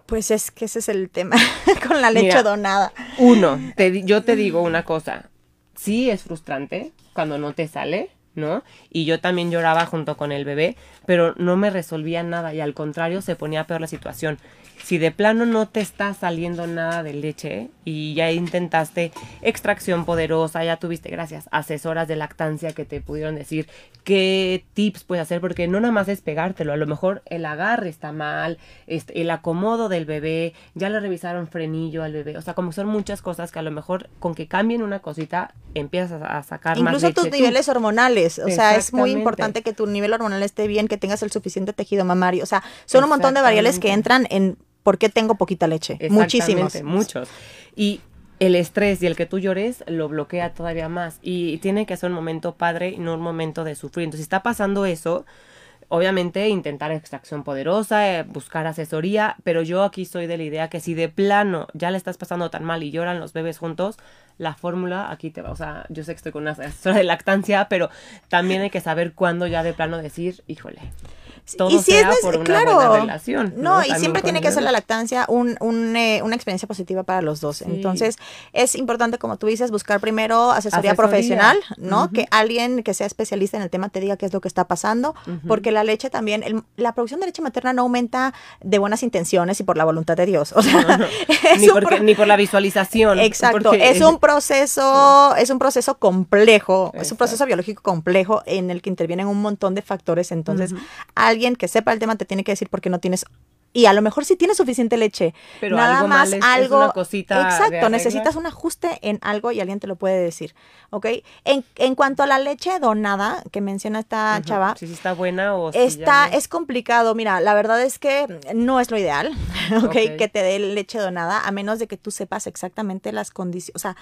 Pues es que ese es el tema con la leche Mira. donada. Uno, te yo te digo una cosa. Sí es frustrante cuando no te sale, ¿no? Y yo también lloraba junto con el bebé, pero no me resolvía nada y al contrario se ponía peor la situación si de plano no te está saliendo nada de leche y ya intentaste extracción poderosa, ya tuviste, gracias, asesoras de lactancia que te pudieron decir qué tips puedes hacer, porque no nada más es pegártelo, a lo mejor el agarre está mal, este, el acomodo del bebé, ya le revisaron frenillo al bebé, o sea, como son muchas cosas que a lo mejor con que cambien una cosita empiezas a, sacar más leche. Incluso tus niveles hormonales, o sea, es muy importante que tu nivel hormonal esté bien, que tengas el suficiente tejido mamario, o sea, son un montón de variables que entran en ¿Por qué tengo poquita leche? Muchísimos. Muchos. Y el estrés y el que tú llores lo bloquea todavía más. Y tiene que ser un momento padre y no un momento de sufrir. Entonces, si está pasando eso, obviamente intentar extracción poderosa, eh, buscar asesoría, pero yo aquí soy de la idea que si de plano ya le estás pasando tan mal y lloran los bebés juntos, la fórmula aquí te va, o sea, yo sé que estoy con una asesora de lactancia, pero también hay que saber cuándo ya de plano decir, híjole, y si es por una claro, relación. No, y siempre tiene que ser la lactancia un, eh, una experiencia positiva para los dos. Entonces, es importante, como tú dices, buscar primero asesoría, profesional, ¿no? Que alguien que sea especialista en el tema te diga qué es lo que está pasando, porque la leche también, la producción de leche materna no aumenta de buenas intenciones y por la voluntad de Dios. O sea, ni, ni, por la visualización. Exacto, es un proceso, es un proceso complejo, es un proceso biológico complejo en el que intervienen un montón de factores. Entonces, alguien que sepa el tema te tiene que decir por qué no tienes y a lo mejor sí tienes suficiente leche. Pero nada más algo. una cosita exacto, necesitas un ajuste en algo y alguien te lo puede decir. ¿Ok? En, en cuanto a la leche donada que menciona esta chava. Si está buena o. Está, es complicado. Mira, la verdad es que no es lo ideal, ¿ok? Que te dé leche donada, a menos de que tú sepas exactamente las condiciones. O sea,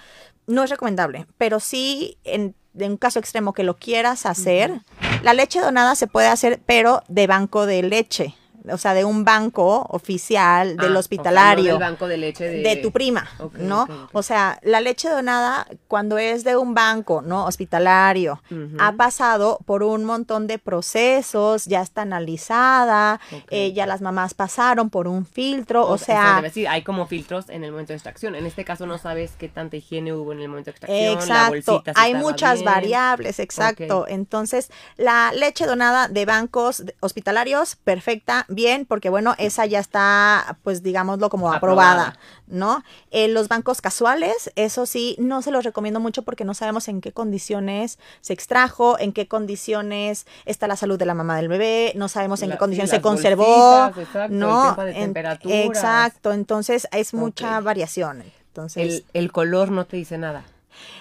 no es recomendable, pero sí en un caso extremo que lo quieras hacer, la leche donada se puede hacer, pero de banco de leche o sea, de un banco oficial del ah, hospitalario. del banco de leche de, tu prima, ¿no? O sea, la leche donada, cuando es de un banco, ¿no? Hospitalario, ha pasado por un montón de procesos, ya está analizada, eh, ya las mamás pasaron por un filtro, o, sea... decir, hay como filtros en el momento de extracción. En este caso no sabes qué tanta higiene hubo en el momento de extracción. Exacto, hay muchas variables, exacto. Entonces, la leche donada de bancos hospitalarios, perfecta, bien, porque bueno, esa ya está, pues digámoslo como aprobada, ¿no? Eh, los bancos casuales, eso sí, no se los recomiendo mucho porque no sabemos en qué condiciones se extrajo, en qué condiciones está la salud de la mamá del bebé, no sabemos en qué condiciones se conservó, ¿no? exacto, entonces es mucha variación. Entonces, el color no te dice nada.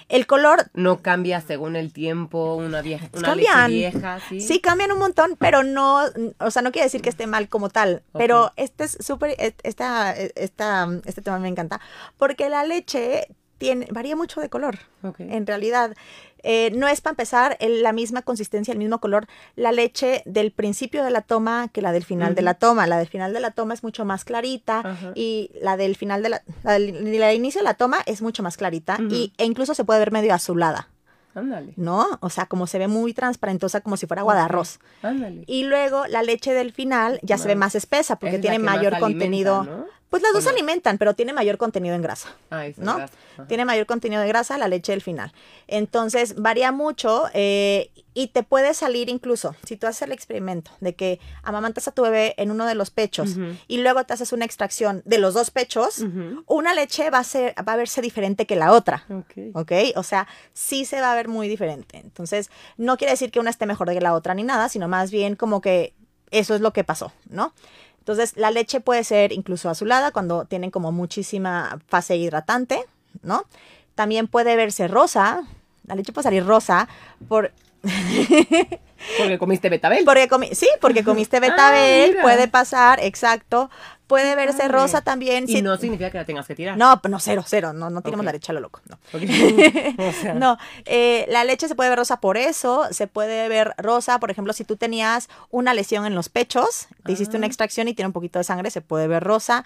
El color no cambia según el tiempo, una vieja, una cambian. vieja, ¿sí? Sí, cambian un montón, pero no, o sea, no quiere decir que esté mal como tal, pero este es súper, e, esta, e, esta, este tema me encanta, porque la leche tiene, varía mucho de color, en realidad. Eh, no es para empezar la misma consistencia, el mismo color, la leche del principio de la toma que la del final de la toma. La del final de la toma es mucho más clarita y la del final de la, la del, inicio de la toma es mucho más clarita y, e incluso se puede ver medio azulada. Ándale. ¿No? O sea, como se ve muy transparentosa, como si fuera agua de arroz. Ándale. Y luego la leche del final ya se ve más espesa porque tiene mayor contenido. Pues las dos alimentan, pero tiene mayor contenido en grasa. Ah, ¿no? Tiene mayor contenido de grasa la leche del final. Entonces, varía mucho eh, y te puede salir incluso, si tú haces el experimento de que amamantas a tu bebé en uno de los pechos y luego te haces una extracción de los dos pechos, una leche va a, ser, va a verse diferente que la otra. ok. O sea, sí se va a ver muy diferente. Entonces, no quiere decir que una esté mejor que la otra ni nada, sino más bien como que eso es lo que pasó, ¿no? Entonces, la leche puede ser incluso azulada cuando tienen como muchísima fase hidratante, ¿no? También puede verse rosa. La leche puede salir rosa por... porque comiste betabel. Porque sí, porque comiste ah, betabel, puede pasar, exacto. Puede verse rosa también. Y no significa que la tengas que tirar. No, no, cero, cero. No, no tenemos la leche a lo loco. No. no, eh, la leche se puede ver rosa por eso. Se puede ver rosa, por ejemplo, si tú tenías una lesión en los pechos, te hiciste una ah. extracción y tiene un poquito de sangre, se puede ver rosa.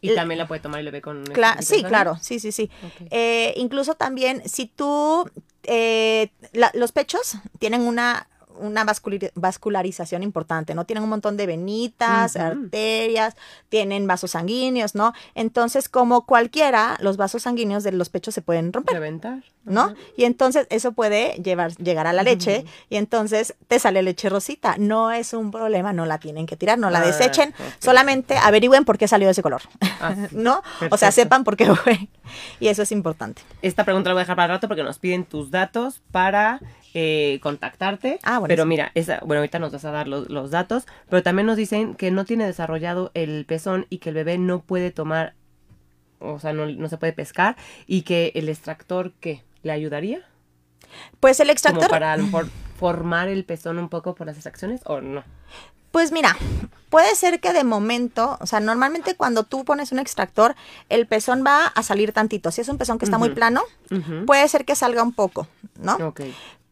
Y también la puede tomar y le ve con... sí, claro, sí, sí, sí. Eh, incluso también, si tú... Eh, los pechos tienen una una vascularización importante, ¿no? Tienen un montón de venitas, arterias, tienen vasos sanguíneos, ¿no? Entonces, como cualquiera, los vasos sanguíneos de los pechos se pueden romper. Reventar. ¿no? Y entonces eso puede llevar, llegar a la leche y entonces te sale leche rosita. No es un problema, no la tienen que tirar, no la Ah, desechen, solamente averigüen por qué salió ese color, Ah. ¿no? O sea, sepan por qué fue. Y eso es importante. Esta pregunta la voy a dejar para el rato porque nos piden tus datos para eh, contactarte. Ah, buenísimo. Pero mira, esa, bueno, ahorita nos vas a dar los, los datos, pero también nos dicen que no tiene desarrollado el pezón y que el bebé no puede tomar, o sea, no, no se puede pescar y que el extractor, ¿qué? ¿Le ayudaría? Pues el Como extractor, para a lo mejor formar el pezón un poco por las extracciones o no. pues mira, puede ser que de momento, o sea, normalmente cuando tú pones un extractor, el pezón va a salir tantito. Si es un pezón que está muy plano, puede ser que salga un poco, ¿no? Ok.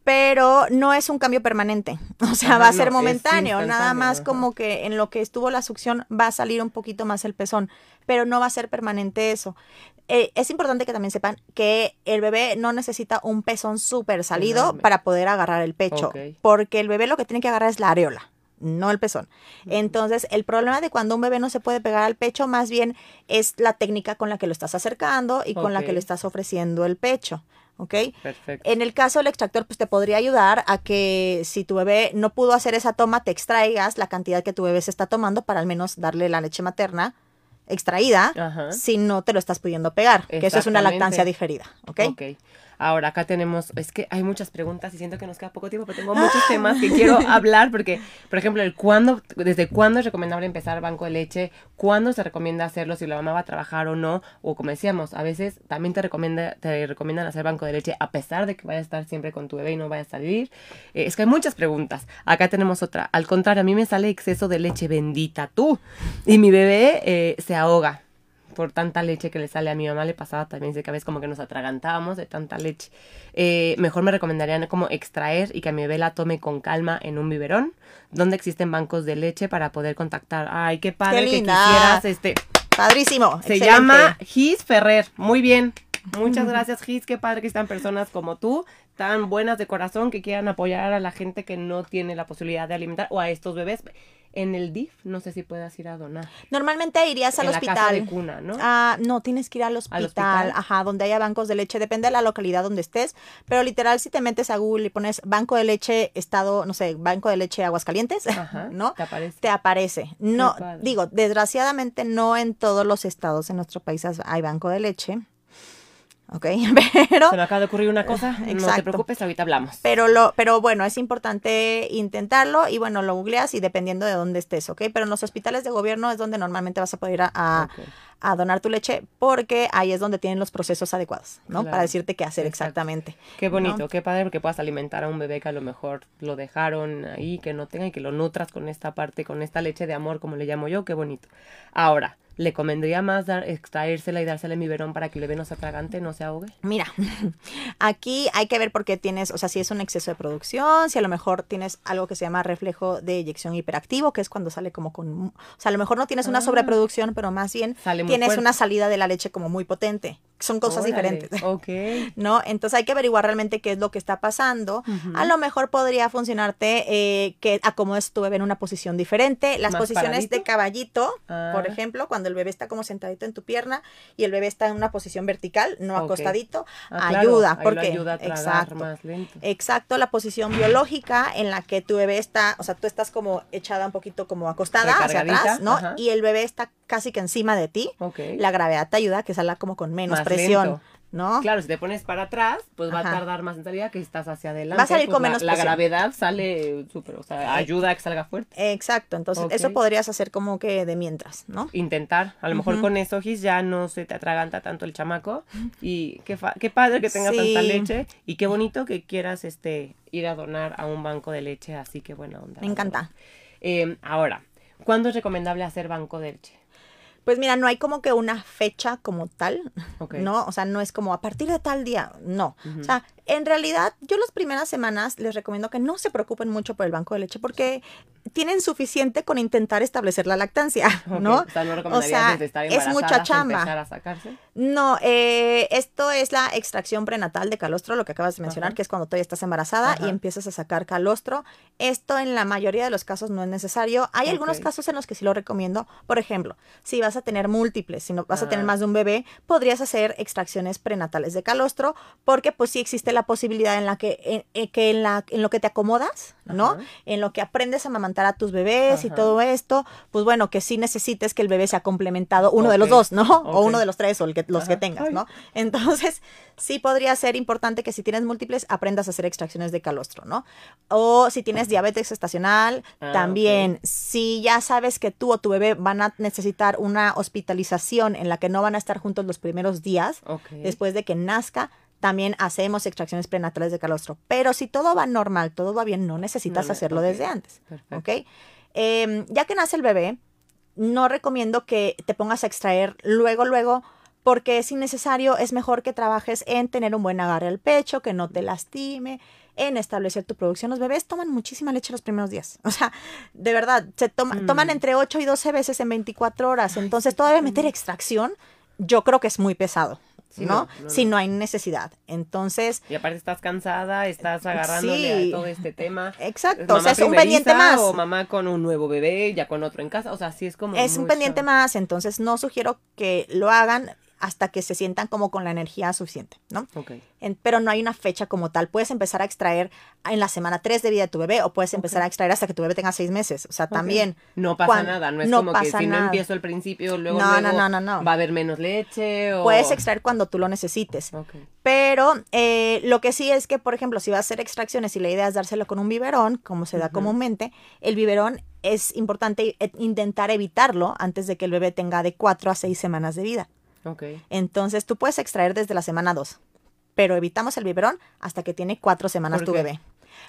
Pero no es un cambio permanente. O sea, Ajá, va a ser momentáneo, nada más como que en lo que estuvo la succión va a salir un poquito más el pezón, pero no va a ser permanente eso. Eh, es importante que también sepan que el bebé no necesita un pezón súper salido Enorme. para poder agarrar el pecho, porque el bebé lo que tiene que agarrar es la areola. No el pezón. Entonces, el problema de cuando un bebé no se puede pegar al pecho, más bien es la técnica con la que lo estás acercando y con la que le estás ofreciendo el pecho. ¿Ok? Perfecto. En el caso del extractor, pues te podría ayudar a que si tu bebé no pudo hacer esa toma, te extraigas la cantidad que tu bebé se está tomando para al menos darle la leche materna extraída Ajá. si no te lo estás pudiendo pegar, que eso es una lactancia digerida, ¿ok? Ok. Ahora acá tenemos, es que hay muchas preguntas y siento que nos queda poco tiempo, pero tengo muchos temas que quiero hablar porque, por ejemplo, el cuándo, desde cuándo es recomendable empezar banco de leche, cuándo se recomienda hacerlo, si la mamá va a trabajar o no, o como decíamos, a veces también te recomienda, te recomiendan hacer banco de leche a pesar de que vayas a estar siempre con tu bebé y no vayas a salir. Eh, es que hay muchas preguntas. Acá tenemos otra. Al contrario, a mí me sale exceso de leche bendita tú y mi bebé eh, se ahoga por tanta leche que le sale a mi mamá le pasaba también dice que a veces como que nos atragantábamos de tanta leche Eh, mejor me recomendarían como extraer y que a mi bebé la tome con calma en un biberón donde existen bancos de leche para poder contactar ay qué padre Qué que quisieras este Padrísimo. se excelente. llama Gis Ferrer muy bien Muchas gracias, Gis. Qué padre que están personas como tú, tan buenas de corazón, que quieran apoyar a la gente que no tiene la posibilidad de alimentar o a estos bebés. En el DIF, no sé si puedas ir a donar. Normalmente irías al en la hospital. casa de cuna, ¿no? Ah, no, tienes que ir al hospital, hospital? ajá, donde haya bancos de leche, depende de la localidad donde estés, pero literal si te metes a Google y pones banco de leche, estado, no sé, banco de leche Aguascalientes, Ajá, ¿no? te aparece. Te aparece. No, digo, desgraciadamente no en todos los estados en nuestro país hay banco de leche. ¿Ok? Pero Se me acaba de ocurrir una cosa. No te preocupes, ahorita hablamos. pero lo, pero bueno, es importante intentarlo y bueno, lo googleas y dependiendo de dónde estés, ¿ok? Pero en los hospitales de gobierno es donde normalmente vas a poder ir a, a- Ok. a donar tu leche porque ahí es donde tienen los procesos adecuados, ¿no? Claro. Para decirte qué hacer Exacto. exactamente. Qué bonito, ¿no? qué padre porque puedas alimentar a un bebé que a lo mejor lo dejaron ahí, que no tenga y que lo nutras con esta parte, con esta leche de amor, como le llamo yo, qué bonito. Ahora, ¿le convendría más dar, extraérsela y dársela en biberón para que el bebé no se atragante, no se ahogue? Mira, aquí hay que ver por qué tienes, o sea, si es un exceso de producción, si a lo mejor tienes algo que se llama reflejo de eyección hiperactivo, que es cuando sale como con, o sea, a lo mejor no tienes una Ah. sobreproducción, pero más bien tienes fuerte. una salida de la leche como muy potente. Son cosas Órale, diferentes. Ok. ¿no? Entonces hay que averiguar realmente qué es lo que está pasando. A lo mejor podría funcionarte eh, que acomodes tu bebé en una posición diferente. Las ¿Más posiciones de caballito, Ah. por ejemplo, cuando el bebé está como sentadito en tu pierna y el bebé está en una posición vertical, no acostadito, Ah, ayuda. porque ayuda a exacto. más lento. Exacto, la posición biológica en la que tu bebé está, o sea, tú estás como echada un poquito como acostada hacia atrás, ¿no? ajá. Y el bebé está casi que encima de ti. La gravedad te ayuda a que salga como con menos Más presión, lento. ¿no? Claro, si te pones para atrás, pues va Ajá. a tardar más en salida que si estás hacia adelante. Va a salir pues con la- menos La presión. gravedad sale súper, o sea, ayuda a que salga fuerte. Exacto, entonces eso podrías hacer como que de mientras, ¿no? intentar. A lo mejor con eso, Gis, ya no se te atraganta tanto el chamaco. Y qué, fa- qué padre que tenga Sí. tanta leche. Y qué bonito que quieras este ir a donar a un banco de leche. Así que buena onda. Me encanta. Eh, ahora, ¿cuándo es recomendable hacer banco de leche? Pues mira, no hay como que una fecha como tal. ¿no? O sea, no es como a partir de tal día, no. O sea, en realidad, yo las primeras semanas les recomiendo que no se preocupen mucho por el banco de leche porque tienen suficiente con intentar establecer la lactancia, ¿no? O sea, no recomendarías sea, es mucha chamba. a sacarse. No, eh, esto es la extracción prenatal de calostro, lo que acabas de mencionar, Ajá. que es cuando todavía estás embarazada Ajá. y empiezas a sacar calostro. Esto en la mayoría de los casos no es necesario. Hay algunos casos en los que sí lo recomiendo. Por ejemplo, si vas a tener múltiples, si no vas a tener Ah. más de un bebé, podrías hacer extracciones prenatales de calostro, porque pues sí existe la posibilidad en la que en, en que en la en lo que te acomodas, ¿no? Ajá. En lo que aprendes a amamantar a tus bebés y todo esto, pues bueno, que sí necesites que el bebé sea complementado uno de los dos, ¿no? O uno de los tres o el que, los que tengas. ¿no? Entonces, sí podría ser importante que si tienes múltiples aprendas a hacer extracciones de calostro, ¿no? O si tienes diabetes estacional, Ah, también. Si ya sabes que tú o tu bebé van a necesitar una hospitalización en la que no van a estar juntos los primeros días, después de que nazca, también hacemos extracciones prenatales de calostro. Pero si todo va normal, todo va bien, no necesitas No, hacerlo desde antes. Perfecto. ¿Ok? Em, ya que nace el bebé, no recomiendo que te pongas a extraer luego, luego, porque es innecesario, es mejor que trabajes en tener un buen agarre al pecho, que no te lastime, en establecer tu producción. Los bebés toman muchísima leche los primeros días. O sea, de verdad, se toma- Mm. toman entre 8 y 12 veces en 24 horas. Entonces, todavía meter extracción, yo creo que es muy pesado, Sí, ¿no? no, no, Si no. hay necesidad. Entonces, Y aparte estás cansada, estás agarrándole Sí. a todo este tema. exacto, o sea, es un pendiente más. O mamá con un nuevo bebé, ya con otro en casa. O sea, sí es como. es un pendiente más, entonces no sugiero que lo hagan hasta que se sientan como con la energía suficiente, ¿no? Ok. En- pero no hay una fecha como tal. Puedes empezar a extraer en la semana 3 de vida de tu bebé o puedes empezar a extraer hasta que tu bebé tenga 6 meses. O sea, también. No pasa nada, no es no como que si no empiezo al principio, luego, No, no, luego no, va a haber menos leche o... Puedes extraer cuando tú lo necesites. Pero eh, lo que sí es que, por ejemplo, si vas a hacer extracciones y la idea es dárselo con un biberón, como se da comúnmente, el biberón es importante e- intentar evitarlo antes de que el bebé tenga de 4 a 6 semanas de vida. Ok. Entonces tú puedes extraer desde la semana 2, pero evitamos el biberón hasta que tiene 4 semanas ¿Por tu qué? bebé.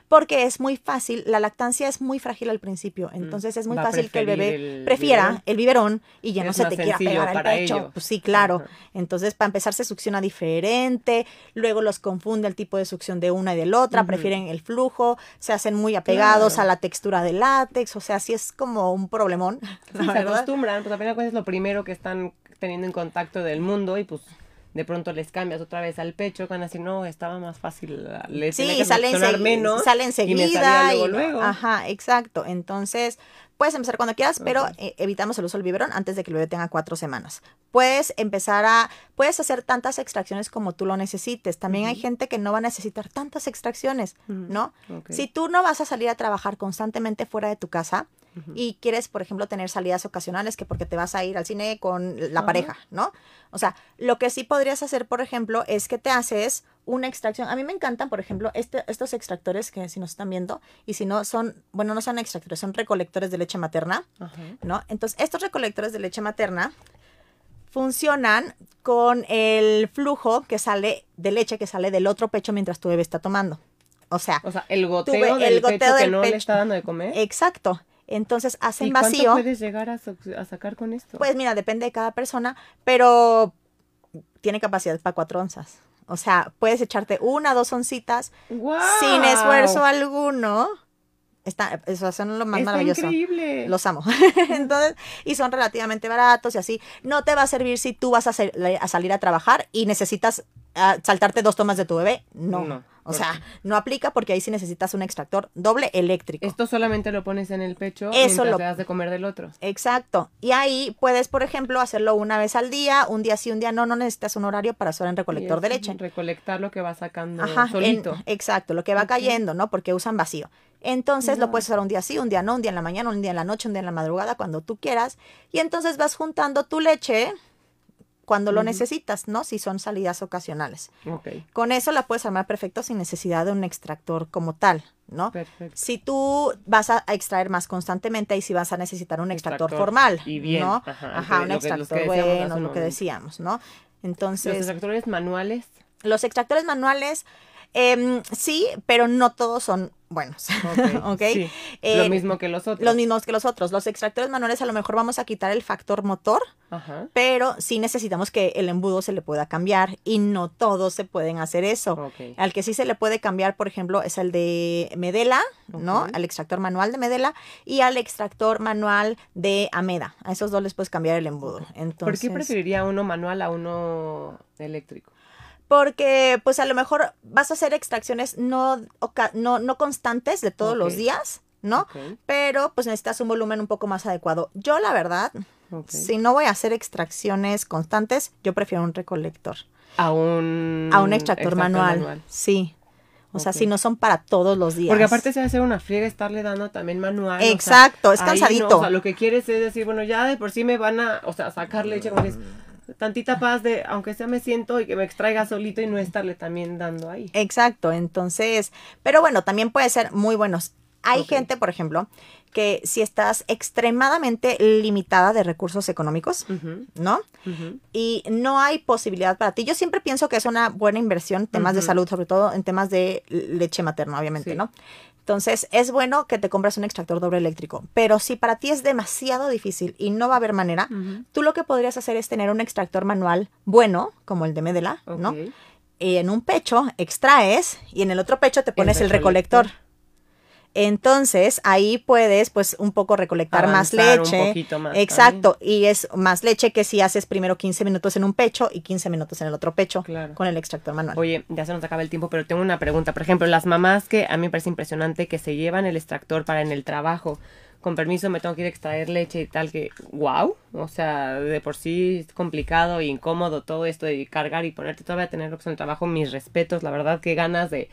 Porque es muy fácil, la lactancia es muy frágil al principio, entonces es muy Mm. A fácil que el bebé el prefiera biberón. el biberón y ya no se te quiera pegar al pecho. ellos. Pues sí, claro. Entonces, para empezar, se succiona diferente, luego los confunde el tipo de succión de una y de la otra, prefieren el flujo, se hacen muy apegados Claro. a la textura del látex, o sea, sí es como un problemón, Sí, la se verdad. acostumbran, pues apenas es lo primero que están teniendo en contacto del mundo y pues de pronto les cambias otra vez al pecho, van a decir, no, estaba más fácil, le tenía Sí, que sale, menos sale y me salía enseguida. luego, y- luego. Ajá, exacto. Entonces, puedes empezar cuando quieras, pero eh, evitamos el uso del biberón antes de que el bebé tenga cuatro semanas. Puedes empezar a, puedes hacer tantas extracciones como tú lo necesites. También hay gente que no va a necesitar tantas extracciones. ¿no? Si tú no vas a salir a trabajar constantemente fuera de tu casa Y quieres, por ejemplo, tener salidas ocasionales que porque te vas a ir al cine con la pareja, ¿no? O sea, lo que sí podrías hacer, por ejemplo, es que te haces una extracción. A mí me encantan, por ejemplo, este, estos extractores que si nos están viendo y si no son, bueno, no son extractores, son recolectores de leche materna. ¿no? Entonces, estos recolectores de leche materna funcionan con el flujo que sale de leche que sale del otro pecho mientras tu bebé está tomando. O sea, O sea, el goteo del el goteo pecho que no le está dando de comer. exacto. Entonces hacen ¿Y cuánto vacío. puedes llegar a, sa- a sacar con esto? Pues mira, depende de cada persona, pero tiene capacidad para cuatro onzas. O sea, puedes echarte una, dos oncitas sin esfuerzo alguno. Está, eso son lo más Está maravilloso. increíble. Los amo. Entonces, y son relativamente baratos y así. No te va a servir si tú vas a, a salir a trabajar y necesitas saltarte dos tomas de tu bebé. No. No, o sea, no aplica porque ahí sí necesitas un extractor doble eléctrico. Esto solamente lo pones en el pecho Eso mientras lo- le das de comer del otro. Exacto. Y ahí puedes, por ejemplo, hacerlo una vez al día, un día sí, un día no. No necesitas un horario para usar en recolector de leche. Recolectar lo que va sacando Ajá, en- solito. exacto, lo que va cayendo, ¿no? Porque usan vacío. Entonces lo puedes usar un día sí, un día no, un día en la mañana, un día en la noche, un día en la madrugada, cuando tú quieras. Y entonces vas juntando tu leche cuando lo necesitas, ¿no? Si son salidas ocasionales. Ok, Con eso la puedes armar perfecto sin necesidad de un extractor como tal, ¿no? perfecto. Si tú vas a extraer más constantemente y si vas a necesitar un extractor, Extractor. formal, Y bien, ¿no? ajá, Ajá, un que- los extractor bueno, lo que decíamos, ¿no? Los Entonces, extractores manuales. los extractores manuales Em, sí, pero no todos son buenos. Sí. Eh, Lo mismo que los otros. Los mismos que los otros. Los extractores manuales a lo mejor vamos a quitar el factor motor, Ajá. pero sí necesitamos que el embudo se le pueda cambiar y no todos se pueden hacer eso. Al que sí se le puede cambiar, por ejemplo, es el de Medela, ¿no? Al extractor manual de Medela y al extractor manual de Ameda. A esos dos les puedes cambiar el embudo. Entonces, ¿Por qué preferiría uno manual a uno eléctrico? Porque, pues a lo mejor vas a hacer extracciones no, oca- no, no constantes de todos los días, ¿no? Pero pues necesitas un volumen un poco más adecuado. Yo, la verdad, si no voy a hacer extracciones constantes, yo prefiero un recolector. A un... A un extractor, manual. Sí. O sea, si no son para todos los días. Porque aparte se va a hacer una friega estarle dando también manual. o sea, Exacto, es no, cansadito. o sea, lo que quieres es decir, bueno, ya de por sí me van a, o sea, sacar leche, como tantita paz de, aunque sea me siento y que me extraiga solito y no estarle también dando ahí. Exacto, entonces, pero bueno, también puede ser muy buenos. Hay gente, por ejemplo, que si estás extremadamente limitada de recursos económicos, ¿no? Y no hay posibilidad para ti. Yo siempre pienso que es una buena inversión en temas de salud, sobre todo en temas de leche materna, obviamente, Sí. ¿no? Entonces, es bueno que te compres un extractor doble eléctrico, pero si para ti es demasiado difícil y no va a haber manera, tú lo que podrías hacer es tener un extractor manual bueno, como el de Medela, ¿no? Y en un pecho extraes y en el otro pecho te pones el, recolector. recolector. Entonces, ahí puedes, pues, un poco recolectar más Avanzar un leche. poquito más Exacto. Y es más leche que si haces primero 15 minutos en un pecho y 15 minutos en el otro pecho Claro. con el extractor manual. Oye, ya se nos acaba el tiempo, pero tengo una pregunta. Por ejemplo, las mamás que a mí me parece impresionante que se llevan el extractor para en el trabajo. Con permiso, me tengo que ir a extraer leche y tal, que wow. O sea, de por sí es complicado e incómodo todo esto de cargar y ponerte todavía a tener en el trabajo. Mis respetos, la verdad, qué ganas de,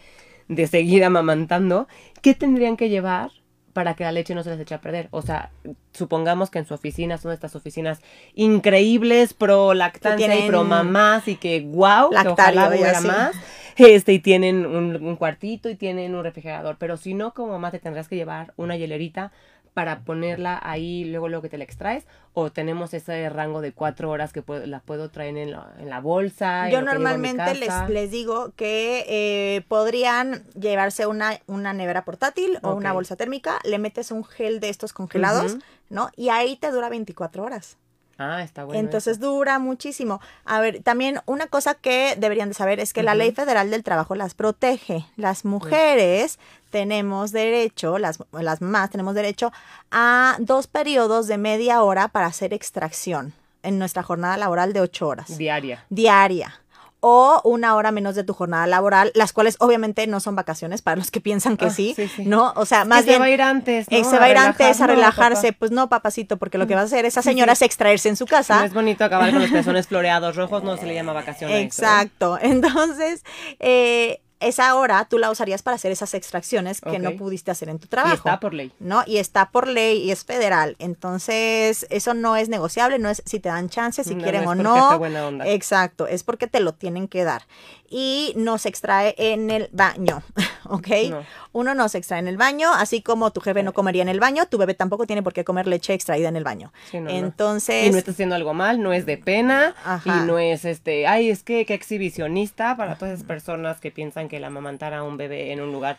de seguir amamantando. ¿Qué tendrían que llevar para que la leche no se les eche a perder? O sea, supongamos que en su oficina son estas oficinas increíbles, pro lactancia y pro mamás y que wow, que ojalá y hubiera más. Este, y tienen un, un cuartito y tienen un refrigerador. Pero si no, como mamá, te tendrás que llevar una hielerita para ponerla ahí luego luego que te la extraes o tenemos ese rango de cuatro horas que puedo- la puedo traer en la, en la bolsa Yo lo normalmente les, les digo que eh, podrían llevarse una, una nevera portátil o una bolsa térmica, le metes un gel de estos congelados. ¿no? Y ahí te dura 24 horas. Ah está bueno Entonces eso. dura muchísimo. A ver, también una cosa que deberían de saber es que la. Ley Federal del Trabajo las protege. Las mujeres tenemos derecho, las, las mamás tenemos derecho a dos periodos de media hora para hacer extracción en nuestra jornada laboral de ocho horas diaria diaria o una hora menos de tu jornada laboral, las cuales obviamente no son vacaciones para los que piensan que Ah, sí, sí, sí. ¿no? O sea, más que bien se va a ir antes ¿no? eh, se va a ir antes a. No, relajarse, pues no, papacito, porque lo que va a hacer esa señora es extraerse en su casa. no es bonito acabar con los pezones floreados rojos no se le llama vacaciones Exacto. Entonces, eh, esa hora tú la usarías para hacer esas extracciones que no pudiste hacer en tu y trabajo. está por ley ¿no? Y está por ley y es federal. Entonces, eso no es negociable, no es si te dan chance, si No, quieren no o es no. buena onda. Exacto, es porque te lo tienen que dar. Y no se extrae en el baño, ¿ok? No. Uno no se extrae en el baño, así como tu jefe no comería en el baño, tu bebé tampoco tiene por qué comer leche extraída en el baño. Sí, no, no. Entonces, y no estás haciendo algo mal, no es de pena Ajá. y no es este, ay, es que qué exhibicionista para todas esas personas que piensan que el amamantar a un bebé en un lugar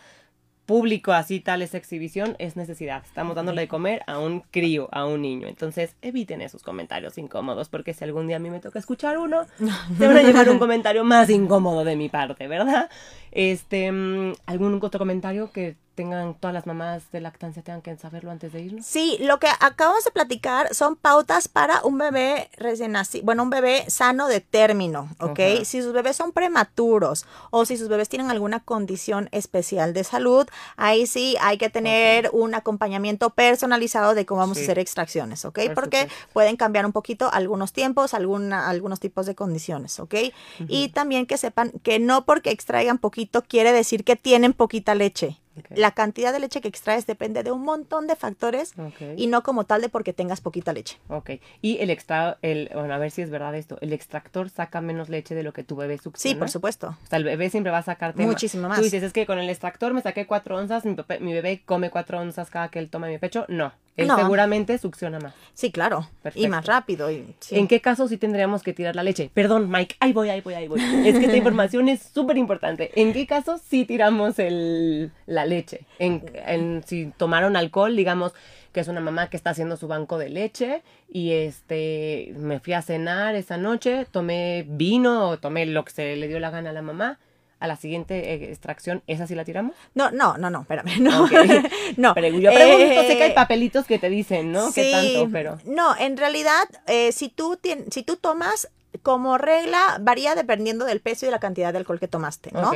público así tal es exhibición es necesidad. Estamos dándole de comer a un crío, a un niño. Entonces, eviten esos comentarios incómodos porque si algún día a mí me toca escuchar uno, se van a llevar un comentario más incómodo de mi parte, ¿verdad? Este, mm, algún otro comentario que tengan todas las mamás de lactancia tengan que saberlo antes de irnos. Sí, lo que acabamos de platicar son pautas para un bebé recién nacido, bueno, un bebé sano de término, ¿ok? Ajá. Si sus bebés son prematuros o si sus bebés tienen alguna condición especial de salud, ahí sí hay que tener un acompañamiento personalizado de cómo vamos Sí. a hacer extracciones, ¿ok? Por Porque supuesto. pueden cambiar un poquito algunos tiempos, alguna, algunos tipos de condiciones, ¿ok? Y también que sepan que no porque extraigan poquito quiere decir que tienen poquita leche. La cantidad de leche que extraes depende de un montón de factores y no como tal de porque tengas poquita leche. Ok. Y el extra, el, bueno, a ver si es verdad esto, el extractor saca menos leche de lo que tu bebé succiona. Sí, por supuesto. O sea, el bebé siempre va a sacarte Muchísimo más. Tú dices, es que con el extractor me saqué cuatro onzas, mi, mi bebé come cuatro onzas cada que él toma mi pecho. No. Él No. seguramente succiona más. Sí, claro. Y Perfecto. más rápido. Y, sí. ¿En qué caso sí tendríamos que tirar la leche? Perdón, Mike, ahí voy, ahí voy, ahí voy. Es que esta información es súper importante. ¿En qué caso sí tiramos el, la leche? En, en- si tomaron alcohol, digamos que es una mamá que está haciendo su banco de leche y este me fui a cenar esa noche, tomé vino o tomé lo que se le dio la gana a la mamá. A la siguiente eh, extracción, ¿esa sí la tiramos? No, no, no, no, espérame. No. Ok. no. Pero yo pregunto, sé que hay Eh, papelitos que te dicen, ¿no? ¿Qué tanto? Pero... No, en realidad, eh, si, tú tien- si tú tomas, como regla, varía dependiendo del peso y de la cantidad de alcohol que tomaste, ¿no?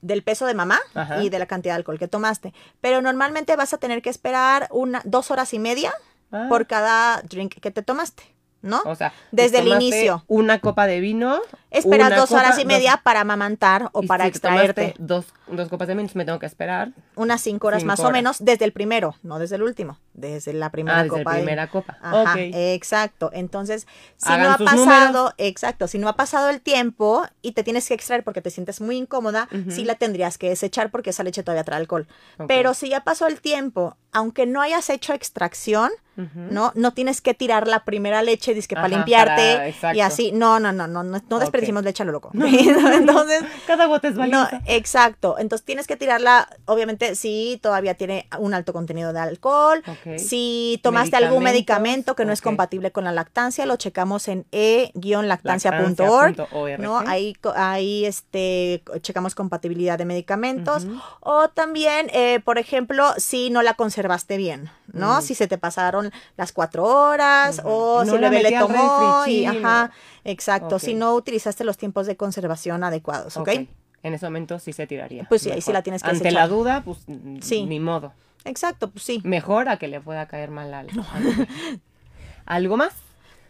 Del peso de mamá Ajá. y de la cantidad de alcohol que tomaste. Pero normalmente vas a tener que esperar una, dos horas y media Ah. por cada drink que te tomaste, ¿no? O sea, Desde el inicio. Una copa de vino. Esperas dos copa, horas y dos- media para amamantar o y para si extraerte. Dos, dos copas de vino, me tengo que esperar. Unas cinco horas Cinco más o menos desde el primero, no desde el último, desde la primera ah, desde la copa. de- primera copa. Ajá, exacto. Entonces, si Hagan no ha pasado, números. exacto, si no ha pasado el tiempo y te tienes que extraer porque te sientes muy incómoda, sí la tendrías que desechar porque esa leche todavía trae alcohol. Pero si ya pasó el tiempo, aunque no hayas hecho extracción. ¿no? No tienes que tirar la primera leche disque para Ajá, limpiarte para- y así. No, no, no, no, no, no desperdicimos leche a lo loco. Entonces, Cada gota es no, valiosa. exacto. Entonces tienes que tirarla, obviamente, si todavía tiene un alto contenido de alcohol. Si tomaste algún medicamento que no es compatible con la lactancia, lo checamos en e-lactancia.org. Lactancia.org. ¿no? Ahí, ahí este, checamos compatibilidad de medicamentos. O también, eh, por ejemplo, si no la conservaste bien, ¿no? Mm. Si se te pasaron las cuatro horas o No si el bebé le tomó y, ajá, exacto. Si no utilizaste los tiempos de conservación adecuados, ¿ok? En ese momento sí se tiraría. Pues sí, ahí sí la tienes que Ante desechar. la duda, pues Sí. ni modo. Exacto, pues sí. Mejor a que le pueda caer mal al. ¿Algo más?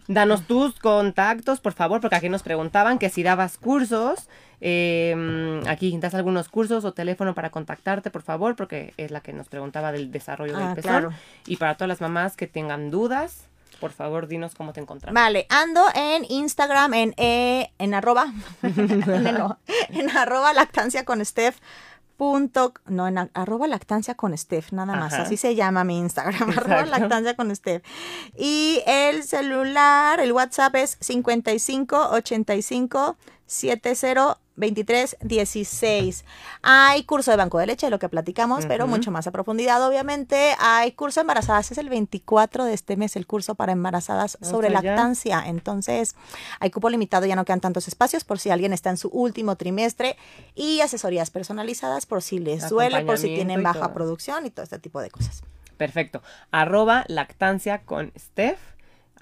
Danos tus contactos, por favor, porque aquí nos preguntaban que si dabas cursos. Eh, aquí das algunos cursos o teléfono para contactarte, por favor, porque es la que nos preguntaba del desarrollo Ah, del pezón. claro. Y para todas las mamás que tengan dudas, por favor, dinos cómo te encontramos. Vale, ando en Instagram en eh, en arroba en, no, en arroba lactancia con Steph punto no en arroba lactancia con Steph nada más Ajá. así se llama mi Instagram arroba lactancia con Steph y el celular el WhatsApp es 55 85 70 23 16 hay curso de banco de leche de lo que platicamos pero mucho más a profundidad obviamente hay curso de embarazadas es el 24 de este mes el curso para embarazadas O sobre ya. lactancia entonces hay cupo limitado ya no quedan tantos espacios por si alguien está en su último trimestre y asesorías personalizadas por si les duele por si tienen baja todo. producción y todo este tipo de cosas Perfecto. Arroba lactancia con Steph.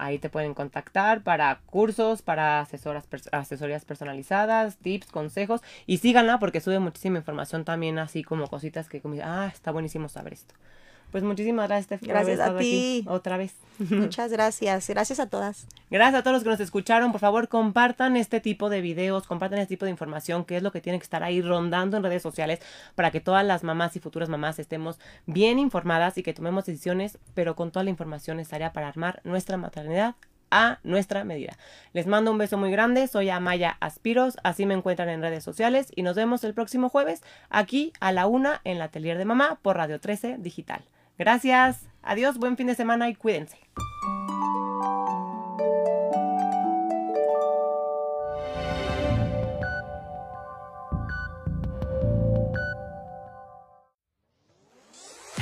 Ahí te pueden contactar para cursos, para asesoras, asesorías personalizadas, tips, consejos. Y síganla porque sube muchísima información también, así como cositas que como, ah, está buenísimo saber esto. Pues muchísimas gracias, Steph, por haber Gracias a aquí ti. otra vez. muchas gracias gracias a todas Gracias a todos los que nos escucharon. Por favor, compartan este tipo de videos, compartan este tipo de información, que es lo que tiene que estar ahí rondando en redes sociales para que todas las mamás y futuras mamás estemos bien informadas y que tomemos decisiones, pero con toda la información necesaria para armar nuestra maternidad a nuestra medida. Les mando un beso muy grande. Soy Amaya Aspiros. Así me encuentran en redes sociales y nos vemos el próximo jueves aquí a la una en la Atelier de Mamá por Radio 13 Digital. Gracias. Adiós. Buen fin de semana y cuídense.